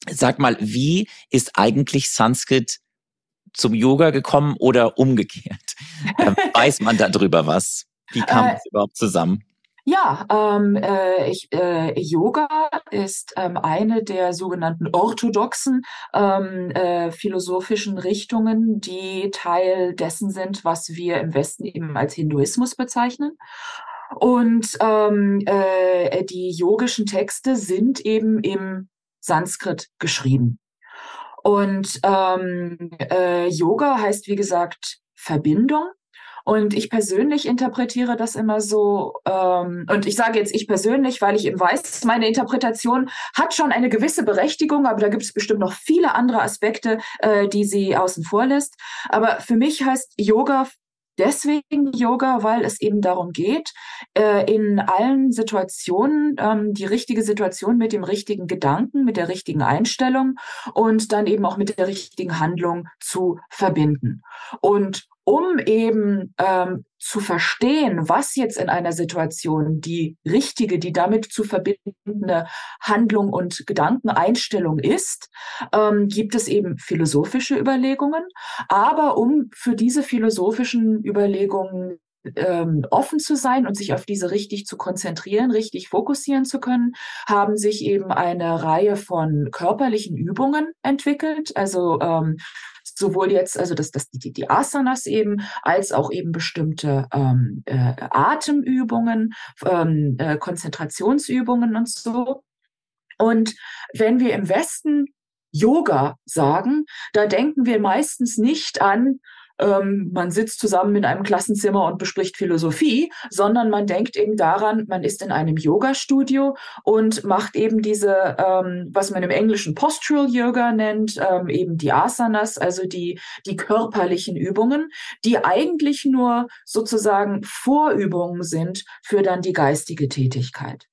Sag mal, wie ist eigentlich Sanskrit zum Yoga gekommen oder umgekehrt? Ähm, weiß man darüber was? Wie kam äh, überhaupt zusammen? Ja, ähm, äh, ich, äh, Yoga ist ähm, eine der sogenannten orthodoxen ähm, äh, philosophischen Richtungen, die Teil dessen sind, was wir im Westen eben als Hinduismus bezeichnen. Und ähm, äh, die yogischen Texte sind eben im Sanskrit geschrieben. Und ähm, äh, Yoga heißt, wie gesagt, Verbindung. Und ich persönlich interpretiere das immer so, ähm, und ich sage jetzt ich persönlich, weil ich eben weiß, meine Interpretation hat schon eine gewisse Berechtigung, aber da gibt es bestimmt noch viele andere Aspekte, äh, die sie außen vor lässt. Aber für mich heißt Yoga deswegen Yoga, weil es eben darum geht, äh, in allen Situationen ähm, die richtige Situation mit dem richtigen Gedanken, mit der richtigen Einstellung und dann eben auch mit der richtigen Handlung zu verbinden. Und um eben ähm, zu verstehen, was jetzt in einer Situation die richtige, die damit zu verbindende Handlung und Gedankeneinstellung ist, ähm, gibt es eben philosophische Überlegungen. Aber um für diese philosophischen Überlegungen ähm, offen zu sein und sich auf diese richtig zu konzentrieren, richtig fokussieren zu können, haben sich eben eine Reihe von körperlichen Übungen entwickelt. Also ähm, sowohl jetzt, also das, das, die, die Asanas eben, als auch eben bestimmte ähm, äh, Atemübungen, ähm, äh, Konzentrationsübungen und so. Und wenn wir im Westen Yoga sagen, da denken wir meistens nicht an, ähm, man sitzt zusammen in einem Klassenzimmer und bespricht Philosophie, sondern man denkt eben daran, man ist in einem Yoga-Studio und macht eben diese, ähm, was man im Englischen Postural Yoga nennt, ähm, eben die Asanas, also die, die körperlichen Übungen, die eigentlich nur sozusagen Vorübungen sind für dann die geistige Tätigkeit.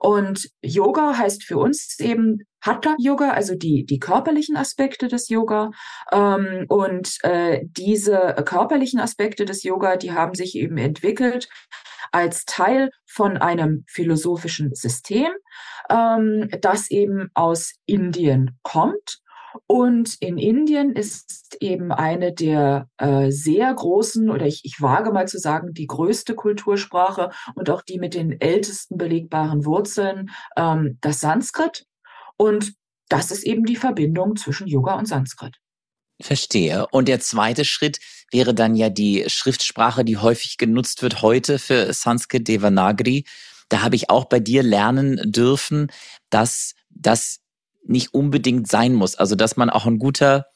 Und Yoga heißt für uns eben Hatha Yoga, also die, die körperlichen Aspekte des Yoga. Ähm, und äh, diese körperlichen Aspekte des Yoga, die haben sich eben entwickelt als Teil von einem philosophischen System, ähm, das eben aus Indien kommt und in Indien ist eben eine der äh, sehr großen, oder ich, ich wage mal zu sagen, die größte Kultursprache und auch die mit den ältesten belegbaren Wurzeln, ähm, das Sanskrit. Und das ist eben die Verbindung zwischen Yoga und Sanskrit. Verstehe. Und der zweite Schritt wäre dann ja die Schriftsprache, die häufig genutzt wird heute für Sanskrit Devanagari. Da habe ich auch bei dir lernen dürfen, dass das nicht unbedingt sein muss. Also dass man auch ein guter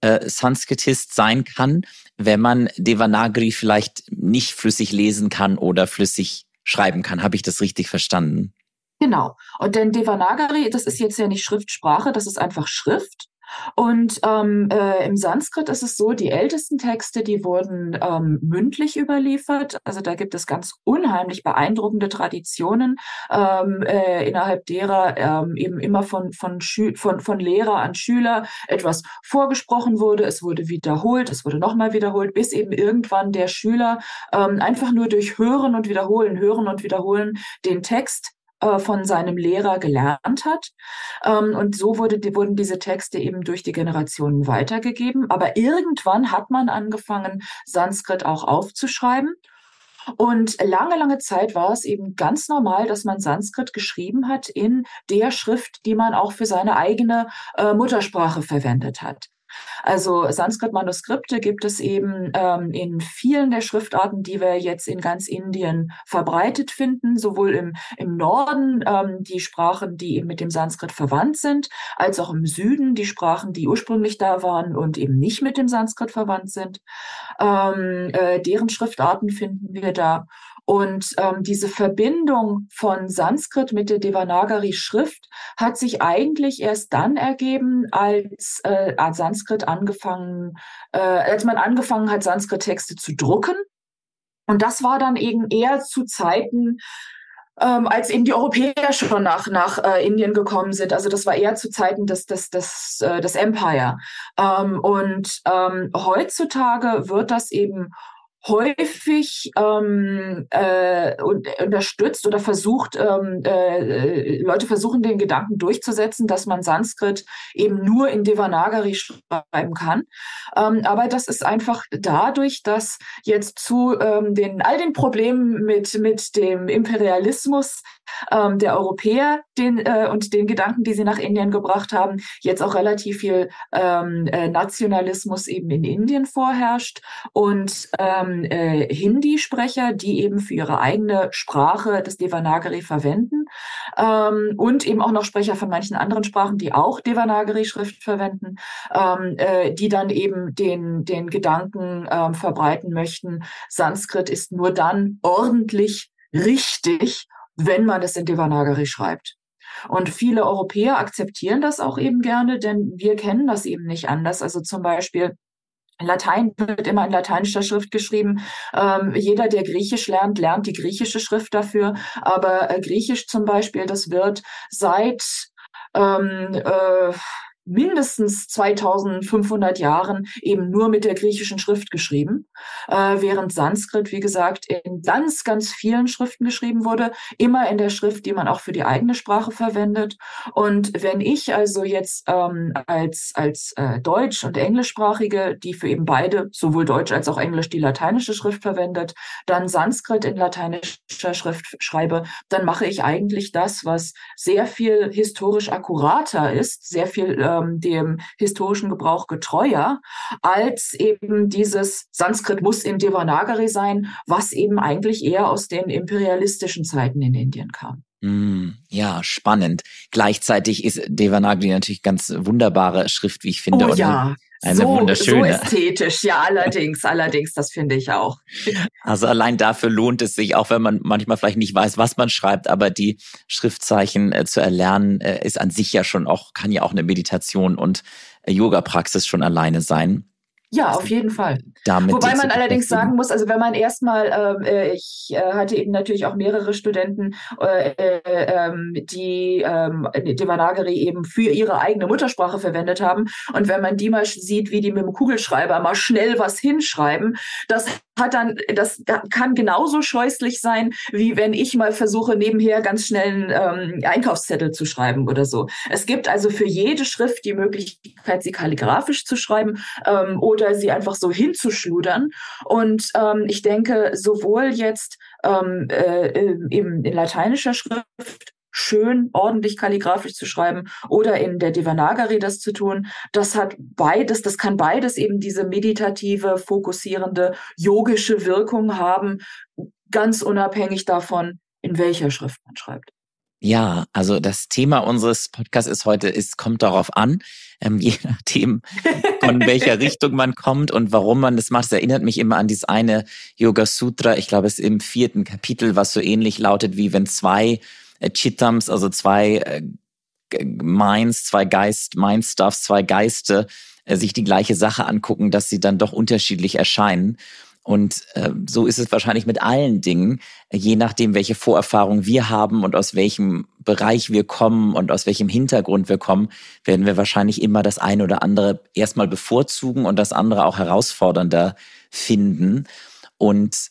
äh, Sanskritist sein kann, wenn man Devanagari vielleicht nicht flüssig lesen kann oder flüssig schreiben kann. Habe ich das richtig verstanden? Genau. Und denn Devanagari, das ist jetzt ja nicht Schriftsprache, das ist einfach Schrift. Und ähm, äh, im Sanskrit ist es so, die ältesten Texte, die wurden ähm, mündlich überliefert. Also da gibt es ganz unheimlich beeindruckende Traditionen, ähm, äh, innerhalb derer ähm, eben immer von, von, Schü von, von Lehrer an Schüler etwas vorgesprochen wurde. Es wurde wiederholt, es wurde nochmal wiederholt, bis eben irgendwann der Schüler ähm, einfach nur durch Hören und Wiederholen, Hören und Wiederholen den Text äh, von seinem Lehrer gelernt hat. Ähm, und so wurde, die, wurden diese Texte eben durch die Generationen weitergegeben. Aber irgendwann hat man angefangen, Sanskrit auch aufzuschreiben. Und lange, lange Zeit war es eben ganz normal, dass man Sanskrit geschrieben hat in der Schrift, die man auch für seine eigene äh, Muttersprache verwendet hat. Also Sanskrit-Manuskripte gibt es eben ähm, in vielen der Schriftarten, die wir jetzt in ganz Indien verbreitet finden, sowohl im, im Norden ähm, die Sprachen, die eben mit dem Sanskrit verwandt sind, als auch im Süden die Sprachen, die ursprünglich da waren und eben nicht mit dem Sanskrit verwandt sind. Ähm, äh, deren Schriftarten finden wir da. Und ähm, diese Verbindung von Sanskrit mit der Devanagari-Schrift hat sich eigentlich erst dann ergeben, als, äh, Sanskrit angefangen, äh, als man angefangen hat, Sanskrit-Texte zu drucken. Und das war dann eben eher zu Zeiten, ähm, als eben die Europäer schon nach, nach äh, Indien gekommen sind. Also das war eher zu Zeiten des, des, des, äh, des Empire. Ähm, und ähm, heutzutage wird das eben häufig ähm, äh, unterstützt oder versucht, ähm, äh, Leute versuchen den Gedanken durchzusetzen, dass man Sanskrit eben nur in Devanagari schreiben kann. Ähm, aber das ist einfach dadurch, dass jetzt zu ähm, den all den Problemen mit mit dem Imperialismus ähm, der Europäer den, äh, und den Gedanken, die sie nach Indien gebracht haben, jetzt auch relativ viel ähm, äh, Nationalismus eben in Indien vorherrscht. Und ähm, äh, Hindi-Sprecher, die eben für ihre eigene Sprache das Devanagari verwenden ähm, und eben auch noch Sprecher von manchen anderen Sprachen, die auch Devanagari-Schrift verwenden, ähm, äh, die dann eben den, den Gedanken ähm, verbreiten möchten, Sanskrit ist nur dann ordentlich richtig, wenn man es in Devanagari schreibt. Und viele Europäer akzeptieren das auch eben gerne, denn wir kennen das eben nicht anders. Also zum Beispiel Latein wird immer in lateinischer Schrift geschrieben. Ähm, jeder, der Griechisch lernt, lernt die griechische Schrift dafür. Aber äh, Griechisch zum Beispiel, das wird seit ähm, äh, mindestens 2500 Jahren eben nur mit der griechischen Schrift geschrieben, äh, während Sanskrit, wie gesagt, in ganz, ganz vielen Schriften geschrieben wurde, immer in der Schrift, die man auch für die eigene Sprache verwendet. Und wenn ich also jetzt ähm, als, als äh, Deutsch- und Englischsprachige, die für eben beide, sowohl Deutsch als auch Englisch, die lateinische Schrift verwendet, dann Sanskrit in lateinischer Schrift schreibe, dann mache ich eigentlich das, was sehr viel historisch akkurater ist, sehr viel äh, ähm, dem historischen Gebrauch getreuer als eben dieses Sanskrit muss in Devanagari sein, was eben eigentlich eher aus den imperialistischen Zeiten in Indien kam. Mm, ja, spannend. Gleichzeitig ist Devanagari natürlich ganz wunderbare Schrift, wie ich finde. Oh ja, eine so, wunderschöne. So ästhetisch, ja, allerdings, allerdings, das finde ich auch. Also allein dafür lohnt es sich, auch wenn man manchmal vielleicht nicht weiß, was man schreibt, aber die Schriftzeichen äh, zu erlernen, äh, ist an sich ja schon auch, kann ja auch eine Meditation und äh, Yoga-Praxis schon alleine sein. Ja, auf jeden Fall. Wobei man allerdings sagen muss, also wenn man erstmal, ähm, äh, ich äh, hatte eben natürlich auch mehrere Studenten, äh, äh, ähm, die ähm, Devanagari eben für ihre eigene Muttersprache verwendet haben. Und wenn man die mal sieht, wie die mit dem Kugelschreiber mal schnell was hinschreiben, das hat dann, das kann genauso scheußlich sein, wie wenn ich mal versuche, nebenher ganz schnell einen ähm, Einkaufszettel zu schreiben oder so. Es gibt also für jede Schrift die Möglichkeit, sie kalligrafisch zu schreiben ähm, oder sie einfach so hinzuschludern. Und ähm, ich denke, sowohl jetzt ähm, äh, eben in lateinischer Schrift schön, ordentlich kalligrafisch zu schreiben oder in der Devanagari das zu tun. Das hat beides, das kann beides eben diese meditative, fokussierende, yogische Wirkung haben, ganz unabhängig davon, in welcher Schrift man schreibt. Ja, also das Thema unseres Podcasts ist heute, es kommt darauf an, ähm, je nachdem, von welcher Richtung man kommt und warum man das macht. Es erinnert mich immer an dieses eine Yoga Sutra, ich glaube es ist im vierten Kapitel, was so ähnlich lautet, wie wenn zwei äh, Chitams, also zwei äh, Minds, zwei Geist, Mindstuffs, zwei Geiste äh, sich die gleiche Sache angucken, dass sie dann doch unterschiedlich erscheinen. Und äh, so ist es wahrscheinlich mit allen Dingen, je nachdem, welche Vorerfahrung wir haben und aus welchem Bereich wir kommen und aus welchem Hintergrund wir kommen, werden wir wahrscheinlich immer das eine oder andere erstmal bevorzugen und das andere auch herausfordernder finden. Und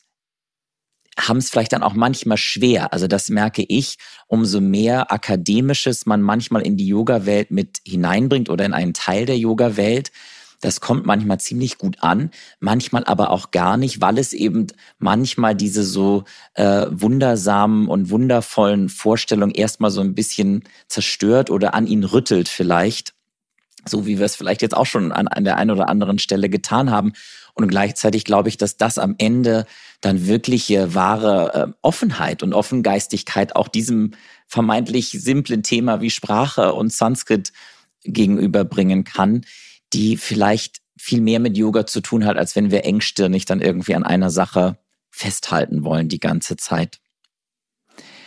haben es vielleicht dann auch manchmal schwer. Also das merke ich, umso mehr Akademisches man manchmal in die Yoga-Welt mit hineinbringt oder in einen Teil der Yoga-Welt. Das kommt manchmal ziemlich gut an, manchmal aber auch gar nicht, weil es eben manchmal diese so äh, wundersamen und wundervollen Vorstellungen erstmal so ein bisschen zerstört oder an ihn rüttelt vielleicht. So wie wir es vielleicht jetzt auch schon an, an der einen oder anderen Stelle getan haben. Und gleichzeitig glaube ich, dass das am Ende dann wirkliche wahre äh, Offenheit und Offengeistigkeit auch diesem vermeintlich simplen Thema wie Sprache und Sanskrit gegenüberbringen kann, die vielleicht viel mehr mit Yoga zu tun hat, als wenn wir engstirnig dann irgendwie an einer Sache festhalten wollen die ganze Zeit.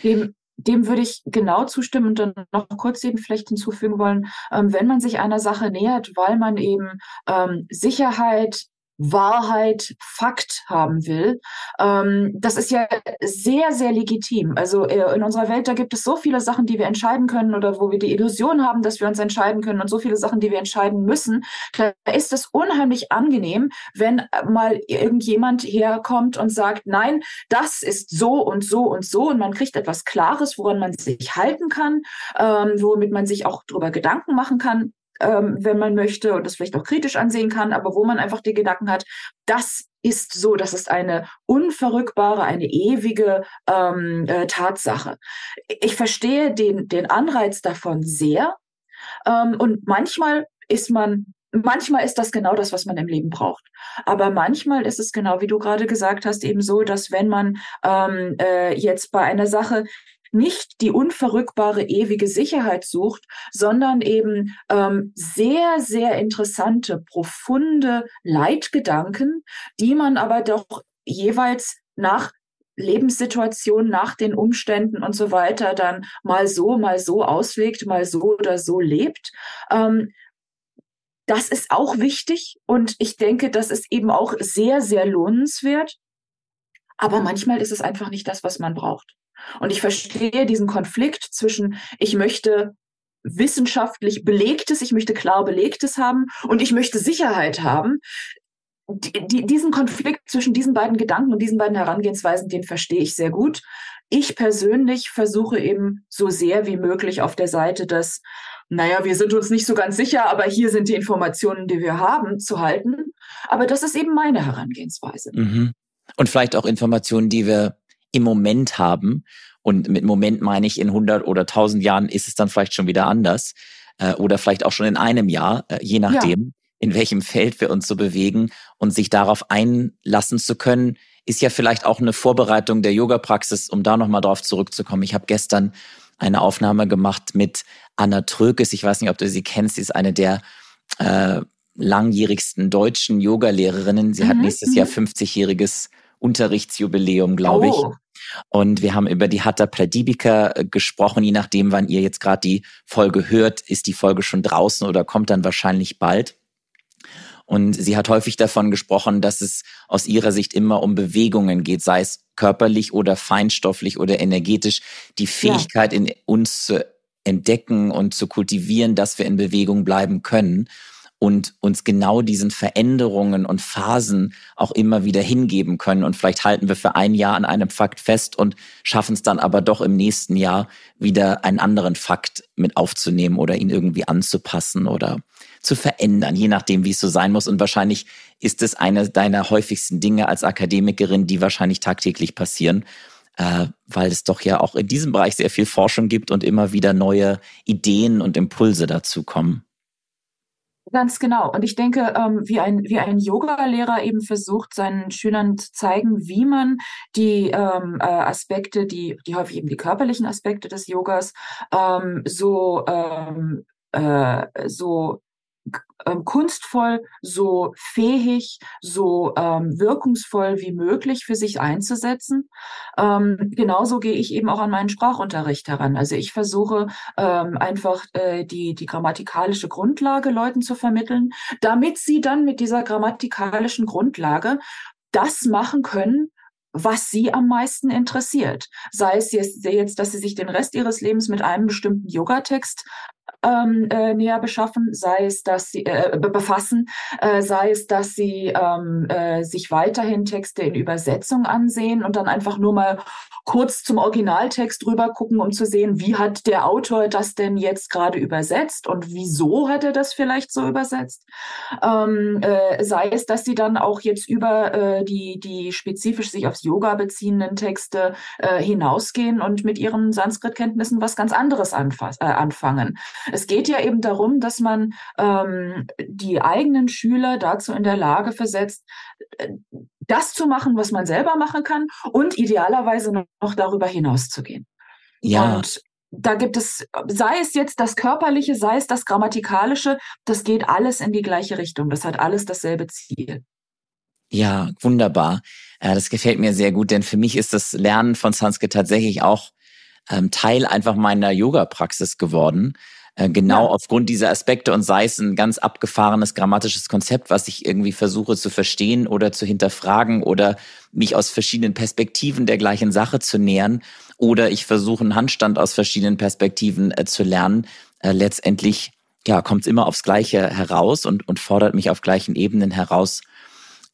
Dem, dem würde ich genau zustimmen und dann noch kurz eben vielleicht hinzufügen wollen, ähm, wenn man sich einer Sache nähert, weil man eben ähm, Sicherheit, Wahrheit, Fakt haben will. Ähm, das ist ja sehr, sehr legitim. Also äh, in unserer Welt, da gibt es so viele Sachen, die wir entscheiden können oder wo wir die Illusion haben, dass wir uns entscheiden können und so viele Sachen, die wir entscheiden müssen. Da ist es unheimlich angenehm, wenn mal irgendjemand herkommt und sagt, nein, das ist so und so und so und man kriegt etwas Klares, woran man sich halten kann, ähm, womit man sich auch darüber Gedanken machen kann ähm, wenn man möchte und das vielleicht auch kritisch ansehen kann, aber wo man einfach die Gedanken hat, das ist so, das ist eine unverrückbare, eine ewige ähm, äh, Tatsache. Ich verstehe den, den Anreiz davon sehr ähm, und manchmal ist man Manchmal ist das genau das, was man im Leben braucht. Aber manchmal ist es genau, wie du gerade gesagt hast, eben so, dass wenn man ähm, äh, jetzt bei einer Sache nicht die unverrückbare ewige Sicherheit sucht, sondern eben ähm, sehr, sehr interessante, profunde Leitgedanken, die man aber doch jeweils nach Lebenssituation nach den Umständen und so weiter dann mal so, mal so auslegt, mal so oder so lebt. Ähm, das ist auch wichtig und ich denke, das ist eben auch sehr, sehr lohnenswert. Aber manchmal ist es einfach nicht das, was man braucht. Und ich verstehe diesen Konflikt zwischen, ich möchte wissenschaftlich belegtes, ich möchte klar belegtes haben und ich möchte Sicherheit haben. Die, die, diesen Konflikt zwischen diesen beiden Gedanken und diesen beiden Herangehensweisen, den verstehe ich sehr gut. Ich persönlich versuche eben so sehr wie möglich auf der Seite des, naja, wir sind uns nicht so ganz sicher, aber hier sind die Informationen, die wir haben, zu halten. Aber das ist eben meine Herangehensweise. Mhm. Und vielleicht auch Informationen, die wir im Moment haben. Und mit Moment meine ich, in 100 oder 1000 Jahren ist es dann vielleicht schon wieder anders. Äh, oder vielleicht auch schon in einem Jahr, äh, je nachdem, ja. in welchem Feld wir uns so bewegen. Und sich darauf einlassen zu können, ist ja vielleicht auch eine Vorbereitung der Yoga-Praxis, um da nochmal drauf zurückzukommen. Ich habe gestern eine Aufnahme gemacht mit Anna Trökes. Ich weiß nicht, ob du sie kennst. Sie ist eine der äh, langjährigsten deutschen Yogalehrerinnen. Sie mhm. hat nächstes Jahr 50-jähriges mhm. Unterrichtsjubiläum, glaube oh. ich. Und wir haben über die Hatha Pradipika äh, gesprochen. Je nachdem, wann ihr jetzt gerade die Folge hört, ist die Folge schon draußen oder kommt dann wahrscheinlich bald. Und sie hat häufig davon gesprochen, dass es aus ihrer Sicht immer um Bewegungen geht, sei es körperlich oder feinstofflich oder energetisch, die Fähigkeit ja. in uns zu entdecken und zu kultivieren, dass wir in Bewegung bleiben können und uns genau diesen Veränderungen und Phasen auch immer wieder hingeben können. Und vielleicht halten wir für ein Jahr an einem Fakt fest und schaffen es dann aber doch im nächsten Jahr wieder einen anderen Fakt mit aufzunehmen oder ihn irgendwie anzupassen oder zu verändern, je nachdem, wie es so sein muss. Und wahrscheinlich ist es eine deiner häufigsten Dinge als Akademikerin, die wahrscheinlich tagtäglich passieren, äh, weil es doch ja auch in diesem Bereich sehr viel Forschung gibt und immer wieder neue Ideen und Impulse dazu kommen. Ganz genau. Und ich denke, ähm, wie ein, wie ein Yoga-Lehrer eben versucht, seinen Schülern zu zeigen, wie man die ähm, äh, Aspekte, die, die häufig eben die körperlichen Aspekte des Yogas, ähm, so, ähm, äh, so ähm, kunstvoll, so fähig, so ähm, wirkungsvoll wie möglich für sich einzusetzen. Ähm, genauso gehe ich eben auch an meinen Sprachunterricht heran. Also ich versuche ähm, einfach äh, die, die grammatikalische Grundlage Leuten zu vermitteln, damit sie dann mit dieser grammatikalischen Grundlage das machen können, was sie am meisten interessiert. Sei es jetzt, dass sie sich den Rest ihres Lebens mit einem bestimmten Yogatext ähm, äh, näher beschaffen, sei es, dass sie äh, befassen, äh, sei es, dass sie ähm, äh, sich weiterhin Texte in Übersetzung ansehen und dann einfach nur mal kurz zum Originaltext rüber gucken, um zu sehen, wie hat der Autor das denn jetzt gerade übersetzt und wieso hat er das vielleicht so übersetzt. Ähm, äh, sei es, dass sie dann auch jetzt über äh, die, die spezifisch sich aufs Yoga beziehenden Texte äh, hinausgehen und mit ihren Sanskrit-Kenntnissen was ganz anderes äh, anfangen. Es geht ja eben darum, dass man ähm, die eigenen Schüler dazu in der Lage versetzt, äh, das zu machen, was man selber machen kann und idealerweise noch darüber hinaus zu gehen. Ja. Und da gibt es, sei es jetzt das Körperliche, sei es das Grammatikalische, das geht alles in die gleiche Richtung. Das hat alles dasselbe Ziel. Ja, wunderbar. Äh, das gefällt mir sehr gut, denn für mich ist das Lernen von Sanskrit tatsächlich auch ähm, Teil einfach meiner Yoga-Praxis geworden. Äh, genau ja. aufgrund dieser Aspekte und sei es ein ganz abgefahrenes grammatisches Konzept, was ich irgendwie versuche zu verstehen oder zu hinterfragen oder mich aus verschiedenen Perspektiven der gleichen Sache zu nähern oder ich versuche einen Handstand aus verschiedenen Perspektiven äh, zu lernen. Äh, letztendlich ja, kommt es immer aufs Gleiche heraus und, und fordert mich auf gleichen Ebenen heraus.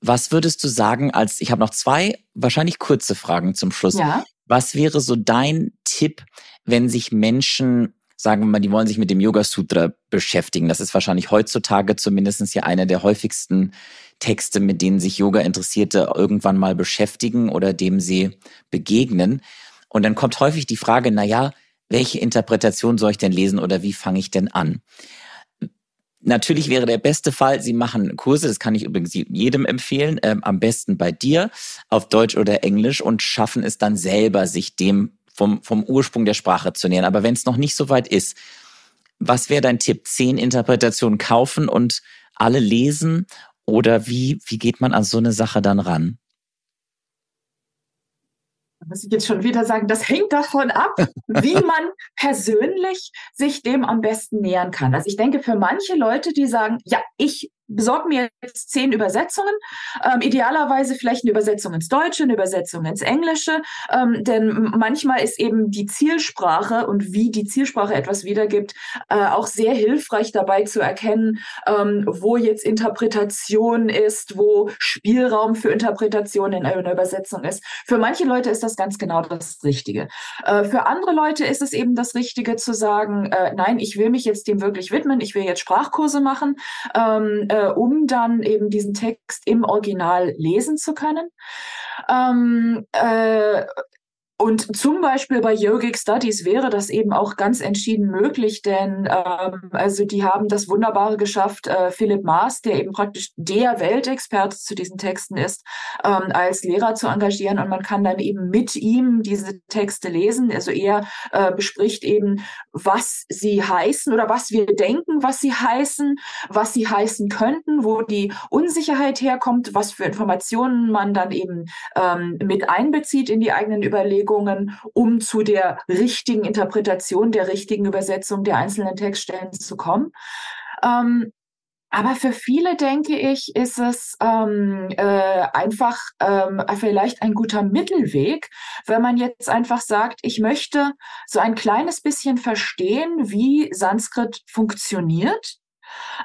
Was würdest du sagen als, ich habe noch zwei wahrscheinlich kurze Fragen zum Schluss. Ja. Was wäre so dein Tipp, wenn sich Menschen sagen wir mal, die wollen sich mit dem Yoga Sutra beschäftigen. Das ist wahrscheinlich heutzutage zumindest ja einer der häufigsten Texte, mit denen sich Yoga-Interessierte irgendwann mal beschäftigen oder dem sie begegnen. Und dann kommt häufig die Frage, na ja, welche Interpretation soll ich denn lesen oder wie fange ich denn an? Natürlich wäre der beste Fall, Sie machen Kurse, das kann ich übrigens jedem empfehlen, äh, am besten bei dir auf Deutsch oder Englisch und schaffen es dann selber, sich dem vom, vom Ursprung der Sprache zu nähern. Aber wenn es noch nicht so weit ist, was wäre dein Tipp? Zehn Interpretationen kaufen und alle lesen? Oder wie, wie geht man an so eine Sache dann ran? muss ich jetzt schon wieder sagen, das hängt davon ab, wie man persönlich sich dem am besten nähern kann. Also ich denke, für manche Leute, die sagen, ja, ich besorge mir jetzt zehn Übersetzungen, ähm, idealerweise vielleicht eine Übersetzung ins Deutsche, eine Übersetzung ins Englische, ähm, denn manchmal ist eben die Zielsprache und wie die Zielsprache etwas wiedergibt, äh, auch sehr hilfreich dabei zu erkennen, ähm, wo jetzt Interpretation ist, wo Spielraum für Interpretation in einer Übersetzung ist. Für manche Leute ist das ganz genau das Richtige. Äh, für andere Leute ist es eben das Richtige zu sagen, äh, nein, ich will mich jetzt dem wirklich widmen, ich will jetzt Sprachkurse machen. Äh, um dann eben diesen Text im Original lesen zu können. Ähm, äh, und zum Beispiel bei Yogic Studies wäre das eben auch ganz entschieden möglich, denn ähm, also die haben das Wunderbare geschafft, äh, Philipp Maas, der eben praktisch der Weltexperte zu diesen Texten ist, ähm, als Lehrer zu engagieren und man kann dann eben mit ihm diese Texte lesen. Also er äh, bespricht eben, was sie heißen oder was wir denken, was sie heißen, was sie heißen könnten, wo die Unsicherheit herkommt, was für Informationen man dann eben ähm, mit einbezieht in die eigenen Überlegungen Überlegungen, um zu der richtigen Interpretation, der richtigen Übersetzung der einzelnen Textstellen zu kommen. Ähm, aber für viele, denke ich, ist es ähm, äh, einfach ähm, vielleicht ein guter Mittelweg, wenn man jetzt einfach sagt, ich möchte so ein kleines bisschen verstehen, wie Sanskrit funktioniert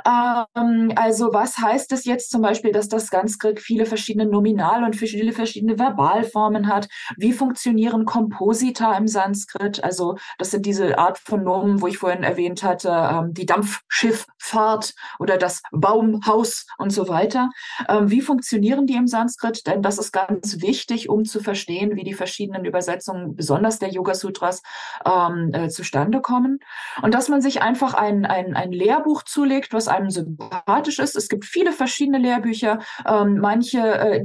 ähm, also was heißt es jetzt zum Beispiel, dass das Sanskrit viele verschiedene Nominal- und viele verschiedene Verbalformen hat? Wie funktionieren Komposita im Sanskrit? Also das sind diese Art von Nomen, wo ich vorhin erwähnt hatte, ähm, die Dampfschifffahrt oder das Baumhaus und so weiter. Ähm, wie funktionieren die im Sanskrit? Denn das ist ganz wichtig, um zu verstehen, wie die verschiedenen Übersetzungen, besonders der Yoga Sutras, ähm, äh, zustande kommen. Und dass man sich einfach ein, ein, ein Lehrbuch zulegt, zulegt, was einem sympathisch ist. Es gibt viele verschiedene Lehrbücher, ähm, manche, äh,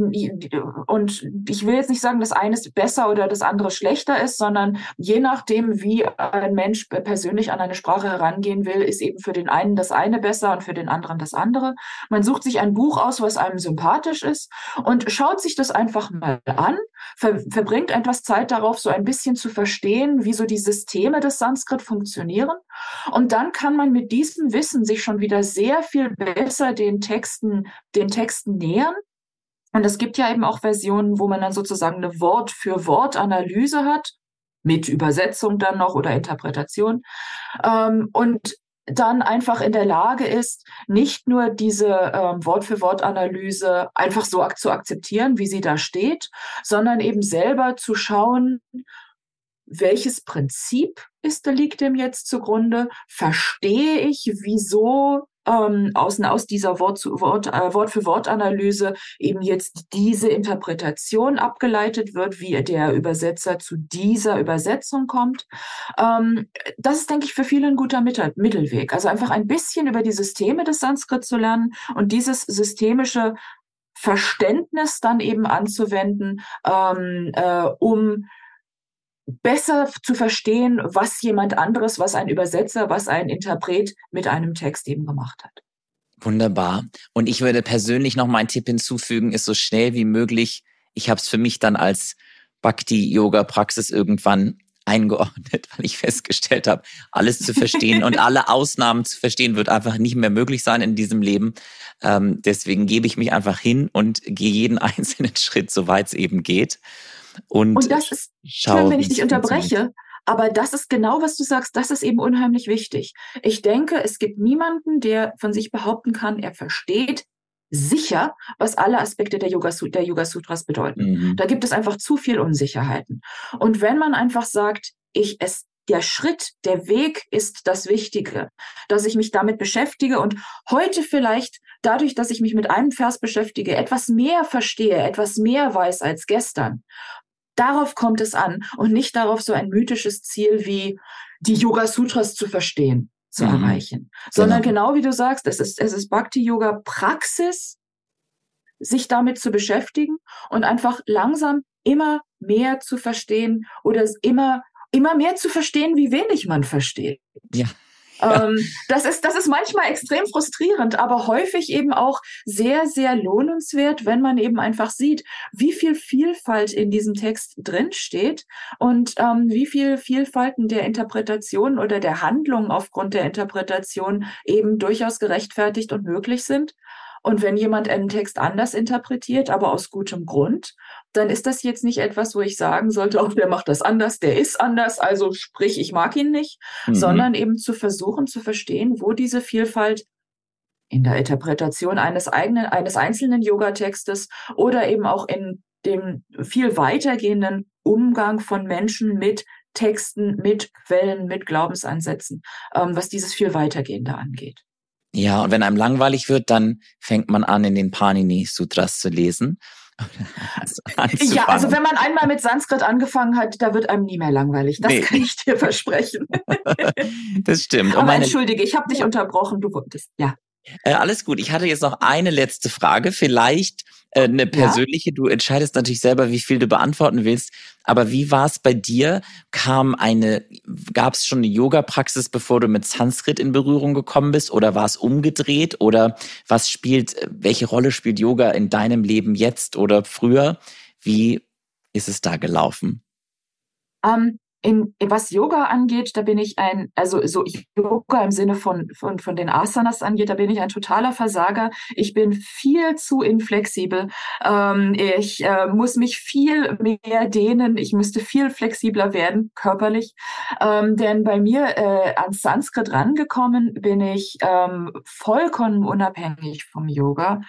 und ich will jetzt nicht sagen, das eine ist besser oder das andere schlechter ist, sondern je nachdem, wie ein Mensch persönlich an eine Sprache herangehen will, ist eben für den einen das eine besser und für den anderen das andere. Man sucht sich ein Buch aus, was einem sympathisch ist und schaut sich das einfach mal an, ver verbringt etwas Zeit darauf, so ein bisschen zu verstehen, wie so die Systeme des Sanskrit funktionieren. Und dann kann man mit diesem Wissen sich schon wieder sehr viel besser den Texten, den Texten nähern. Und es gibt ja eben auch Versionen, wo man dann sozusagen eine Wort-für-Wort-Analyse hat, mit Übersetzung dann noch oder Interpretation. Ähm, und dann einfach in der Lage ist, nicht nur diese ähm, Wort-für-Wort-Analyse einfach so ak zu akzeptieren, wie sie da steht, sondern eben selber zu schauen, welches Prinzip ist, liegt dem jetzt zugrunde? Verstehe ich, wieso ähm, aus, aus dieser Wort, zu, Wort, äh, Wort für Wort Analyse eben jetzt diese Interpretation abgeleitet wird, wie der Übersetzer zu dieser Übersetzung kommt. Ähm, das ist, denke ich, für viele ein guter Mittel, Mittelweg. Also einfach ein bisschen über die Systeme des Sanskrit zu lernen und dieses systemische Verständnis dann eben anzuwenden, ähm, äh, um besser zu verstehen, was jemand anderes, was ein Übersetzer, was ein Interpret mit einem Text eben gemacht hat. Wunderbar. Und ich würde persönlich noch meinen Tipp hinzufügen, ist so schnell wie möglich, ich habe es für mich dann als Bhakti-Yoga-Praxis irgendwann eingeordnet, weil ich festgestellt habe, alles zu verstehen und alle Ausnahmen zu verstehen, wird einfach nicht mehr möglich sein in diesem Leben. Ähm, deswegen gebe ich mich einfach hin und gehe jeden einzelnen Schritt, soweit es eben geht. Und, und das ist schön, wenn ich dich unterbreche. Aber das ist genau, was du sagst, das ist eben unheimlich wichtig. Ich denke, es gibt niemanden, der von sich behaupten kann, er versteht sicher, was alle Aspekte der Yoga, der Yoga Sutras bedeuten. Mhm. Da gibt es einfach zu viel Unsicherheiten. Und wenn man einfach sagt, ich es der Schritt, der Weg ist das Wichtige, dass ich mich damit beschäftige und heute vielleicht dadurch, dass ich mich mit einem Vers beschäftige, etwas mehr verstehe, etwas mehr weiß als gestern. Darauf kommt es an und nicht darauf, so ein mythisches Ziel wie die Yoga Sutras zu verstehen, zu mhm. erreichen, sondern genau. genau wie du sagst, es ist, es ist Bhakti Yoga Praxis, sich damit zu beschäftigen und einfach langsam immer mehr zu verstehen oder es immer, immer mehr zu verstehen, wie wenig man versteht. Ja. Ähm, das, ist, das ist manchmal extrem frustrierend, aber häufig eben auch sehr, sehr lohnenswert, wenn man eben einfach sieht, wie viel Vielfalt in diesem Text drinsteht und ähm, wie viel Vielfalten der Interpretation oder der Handlung aufgrund der Interpretation eben durchaus gerechtfertigt und möglich sind. Und wenn jemand einen Text anders interpretiert, aber aus gutem Grund, dann ist das jetzt nicht etwas, wo ich sagen sollte, oh, der macht das anders, der ist anders, also sprich, ich mag ihn nicht, mhm. sondern eben zu versuchen zu verstehen, wo diese Vielfalt in der Interpretation eines eigenen, eines einzelnen Yoga-Textes oder eben auch in dem viel weitergehenden Umgang von Menschen mit Texten, mit Quellen, mit Glaubensansätzen, ähm, was dieses viel weitergehende angeht. Ja, und wenn einem langweilig wird, dann fängt man an, in den Panini Sutras zu lesen. ja, also wenn man einmal mit Sanskrit angefangen hat, da wird einem nie mehr langweilig. Das nee. kann ich dir versprechen. das stimmt. Aber entschuldige, ich habe dich unterbrochen. Du wolltest, ja. Äh, alles gut. Ich hatte jetzt noch eine letzte Frage. Vielleicht äh, eine persönliche. Ja? Du entscheidest natürlich selber, wie viel du beantworten willst. Aber wie war es bei dir? Kam eine, gab es schon eine Yoga-Praxis, bevor du mit Sanskrit in Berührung gekommen bist? Oder war es umgedreht? Oder was spielt, welche Rolle spielt Yoga in deinem Leben jetzt oder früher? Wie ist es da gelaufen? Um, ähm, in, was Yoga angeht, da bin ich ein, also so Yoga im Sinne von, von, von den Asanas angeht, da bin ich ein totaler Versager. Ich bin viel zu inflexibel. Ähm, ich äh, muss mich viel mehr dehnen. Ich müsste viel flexibler werden, körperlich. Ähm, denn bei mir äh, ans Sanskrit rangekommen bin ich ähm, vollkommen unabhängig vom Yoga.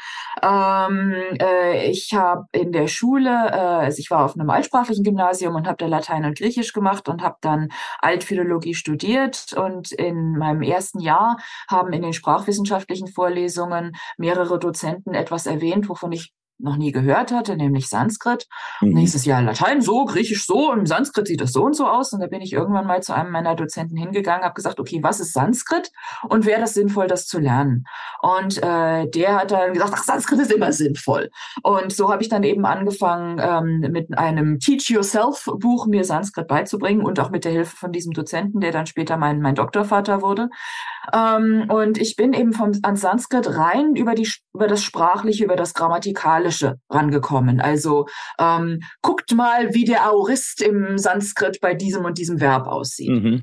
Ähm, äh, ich habe in der Schule, äh, also ich war auf einem altsprachlichen Gymnasium und habe da Latein und Griechisch gemacht gemacht und habe dann Altphilologie studiert. Und in meinem ersten Jahr haben in den sprachwissenschaftlichen Vorlesungen mehrere Dozenten etwas erwähnt, wovon ich noch nie gehört hatte, nämlich Sanskrit. Mhm. Und nächstes Jahr Latein so, Griechisch so, im Sanskrit sieht das so und so aus. Und da bin ich irgendwann mal zu einem meiner Dozenten hingegangen, habe gesagt, okay, was ist Sanskrit und wäre das sinnvoll, das zu lernen? Und äh, der hat dann gesagt, ach, Sanskrit ist immer sinnvoll. Und so habe ich dann eben angefangen, ähm, mit einem Teach-Yourself-Buch mir Sanskrit beizubringen und auch mit der Hilfe von diesem Dozenten, der dann später mein, mein Doktorvater wurde. Ähm, und ich bin eben vom, an Sanskrit rein über, die, über das Sprachliche, über das Grammatikalische rangekommen. Also ähm, guckt mal, wie der Aorist im Sanskrit bei diesem und diesem Verb aussieht. Mhm.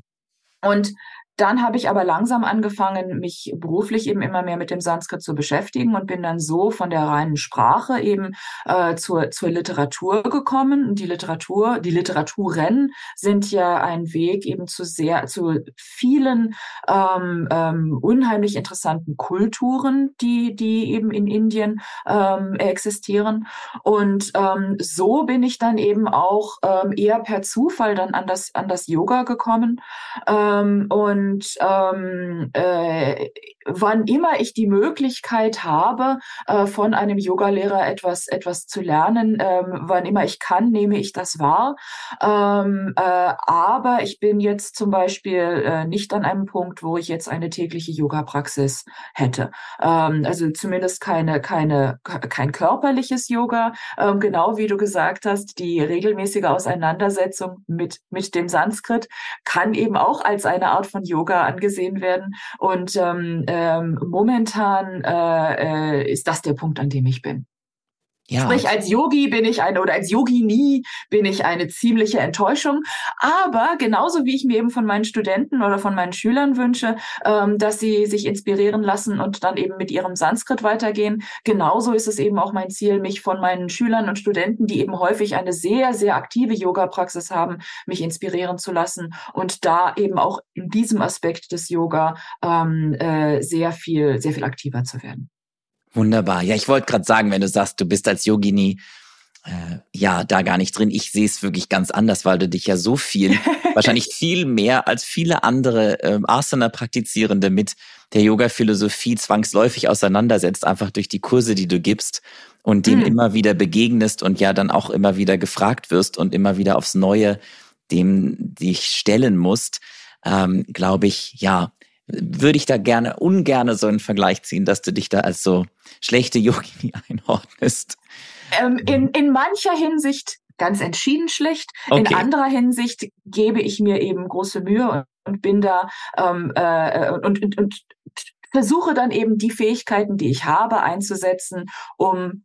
Und dann habe ich aber langsam angefangen, mich beruflich eben immer mehr mit dem Sanskrit zu beschäftigen und bin dann so von der reinen Sprache eben äh, zur, zur Literatur gekommen. Die Literatur, die Literaturen sind ja ein Weg eben zu sehr, zu vielen ähm, ähm, unheimlich interessanten Kulturen, die, die eben in Indien ähm, existieren. Und ähm, so bin ich dann eben auch ähm, eher per Zufall dann an das, an das Yoga gekommen. Ähm, und und ähm, äh, wann immer ich die Möglichkeit habe, äh, von einem Yogalehrer etwas, etwas zu lernen, ähm, wann immer ich kann, nehme ich das wahr. Ähm, äh, aber ich bin jetzt zum Beispiel äh, nicht an einem Punkt, wo ich jetzt eine tägliche Yoga-Praxis hätte. Ähm, also zumindest keine, keine, kein körperliches Yoga. Ähm, genau wie du gesagt hast, die regelmäßige Auseinandersetzung mit, mit dem Sanskrit kann eben auch als eine Art von Yoga angesehen werden. Und ähm, ähm, momentan äh, äh, ist das der Punkt, an dem ich bin. Ja. Sprich, als Yogi bin ich eine oder als Yogini bin ich eine ziemliche Enttäuschung. Aber genauso wie ich mir eben von meinen Studenten oder von meinen Schülern wünsche, ähm, dass sie sich inspirieren lassen und dann eben mit ihrem Sanskrit weitergehen, genauso ist es eben auch mein Ziel, mich von meinen Schülern und Studenten, die eben häufig eine sehr, sehr aktive Yoga-Praxis haben, mich inspirieren zu lassen und da eben auch in diesem Aspekt des Yoga ähm, äh, sehr viel, sehr viel aktiver zu werden. Wunderbar. Ja, ich wollte gerade sagen, wenn du sagst, du bist als Yogini äh, ja da gar nicht drin. Ich sehe es wirklich ganz anders, weil du dich ja so viel, wahrscheinlich viel mehr als viele andere äh, Asana-Praktizierende mit der Yoga-Philosophie zwangsläufig auseinandersetzt, einfach durch die Kurse, die du gibst und dem mhm. immer wieder begegnest und ja dann auch immer wieder gefragt wirst und immer wieder aufs Neue dem dich stellen musst, ähm, glaube ich, ja, würde ich da gerne, ungerne so einen Vergleich ziehen, dass du dich da als so schlechte Yogini einordnest. Ähm, in, in mancher Hinsicht ganz entschieden schlecht. Okay. In anderer Hinsicht gebe ich mir eben große Mühe und, bin da ähm, äh, und, und, und versuche dann eben die Fähigkeiten, die ich habe, einzusetzen, um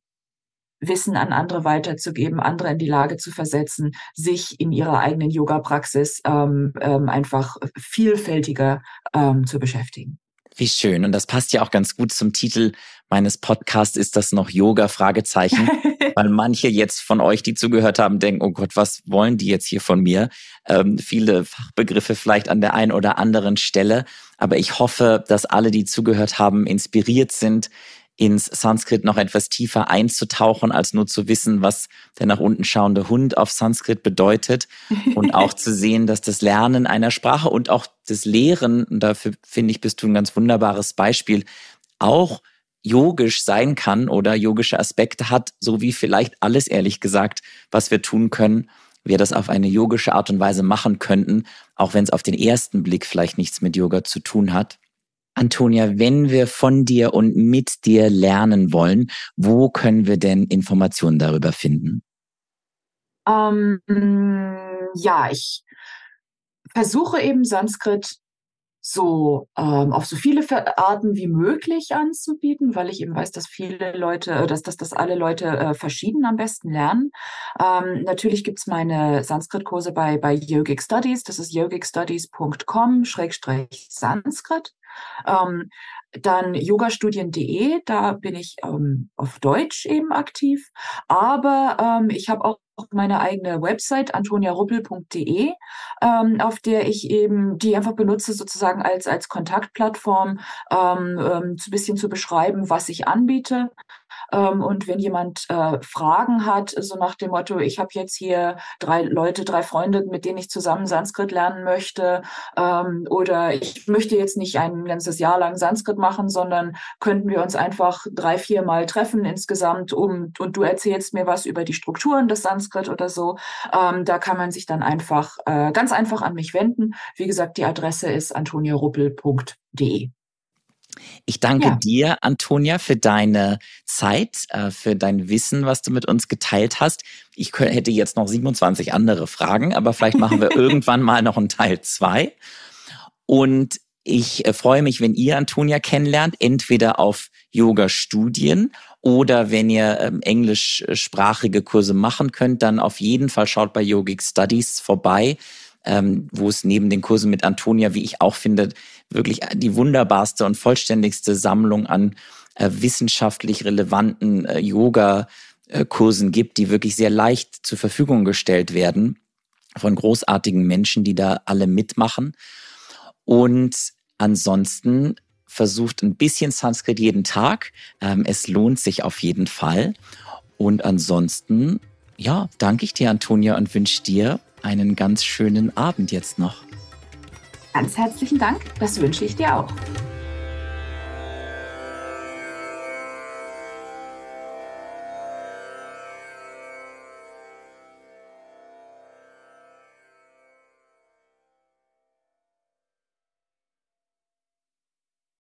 Wissen an andere weiterzugeben, andere in die Lage zu versetzen, sich in ihrer eigenen Yoga-Praxis ähm, ähm, einfach vielfältiger ähm, zu beschäftigen. Wie schön. Und das passt ja auch ganz gut zum Titel meines Podcasts. Ist das noch Yoga? Fragezeichen. Weil manche jetzt von euch, die zugehört haben, denken, oh Gott, was wollen die jetzt hier von mir? Ähm, viele Fachbegriffe vielleicht an der einen oder anderen Stelle. Aber ich hoffe, dass alle, die zugehört haben, inspiriert sind, ins Sanskrit noch etwas tiefer einzutauchen, als nur zu wissen, was der nach unten schauende Hund auf Sanskrit bedeutet und auch zu sehen, dass das Lernen einer Sprache und auch das Lehren, und dafür finde ich, bist du ein ganz wunderbares Beispiel, auch yogisch sein kann oder yogische Aspekte hat, so wie vielleicht alles ehrlich gesagt, was wir tun können, wir das auf eine yogische Art und Weise machen könnten, auch wenn es auf den ersten Blick vielleicht nichts mit Yoga zu tun hat. Antonia, wenn wir von dir und mit dir lernen wollen, wo können wir denn Informationen darüber finden? Ähm, ja, ich versuche eben Sanskrit so ähm, auf so viele Arten wie möglich anzubieten, weil ich eben weiß, dass viele Leute, äh, dass, dass, dass alle Leute äh, verschieden am besten lernen. Ähm, natürlich gibt's meine Sanskrit-Kurse bei, bei Yogic Studies. Das ist yogicstudies.com-sanskrit. Ähm, dann yogastudien.de, da bin ich ähm, auf Deutsch eben aktiv. Aber ähm, ich habe auch meine eigene Website antoniaruppel.de, ähm, auf der ich eben die einfach benutze sozusagen als als Kontaktplattform, ähm, ähm, ein bisschen zu beschreiben, was ich anbiete. Ähm, und wenn jemand äh, Fragen hat, so nach dem Motto, ich habe jetzt hier drei Leute, drei Freunde, mit denen ich zusammen Sanskrit lernen möchte, ähm, oder ich möchte jetzt nicht ein ganzes Jahr lang Sanskrit machen, sondern könnten wir uns einfach drei, vier Mal treffen insgesamt, um und du erzählst mir was über die Strukturen des Sanskrit oder so. Ähm, da kann man sich dann einfach äh, ganz einfach an mich wenden. Wie gesagt, die Adresse ist antoniaruppel.de. Ich danke ja. dir, Antonia, für deine Zeit, äh, für dein Wissen, was du mit uns geteilt hast. Ich hätte jetzt noch 27 andere Fragen, aber vielleicht machen wir irgendwann mal noch einen Teil zwei. Und ich äh, freue mich, wenn ihr Antonia kennenlernt, entweder auf Yoga-Studien oder wenn ihr ähm, englischsprachige Kurse machen könnt, dann auf jeden Fall schaut bei Yogic Studies vorbei ähm, wo es neben den Kursen mit Antonia, wie ich auch finde, wirklich die wunderbarste und vollständigste Sammlung an äh, wissenschaftlich relevanten äh, Yoga-Kursen gibt, die wirklich sehr leicht zur Verfügung gestellt werden von großartigen Menschen, die da alle mitmachen. Und ansonsten versucht ein bisschen Sanskrit jeden Tag. Ähm, es lohnt sich auf jeden Fall. Und ansonsten, ja, danke ich dir, Antonia, und wünsche dir einen ganz schönen Abend jetzt noch. Ganz herzlichen Dank, das wünsche ich dir auch.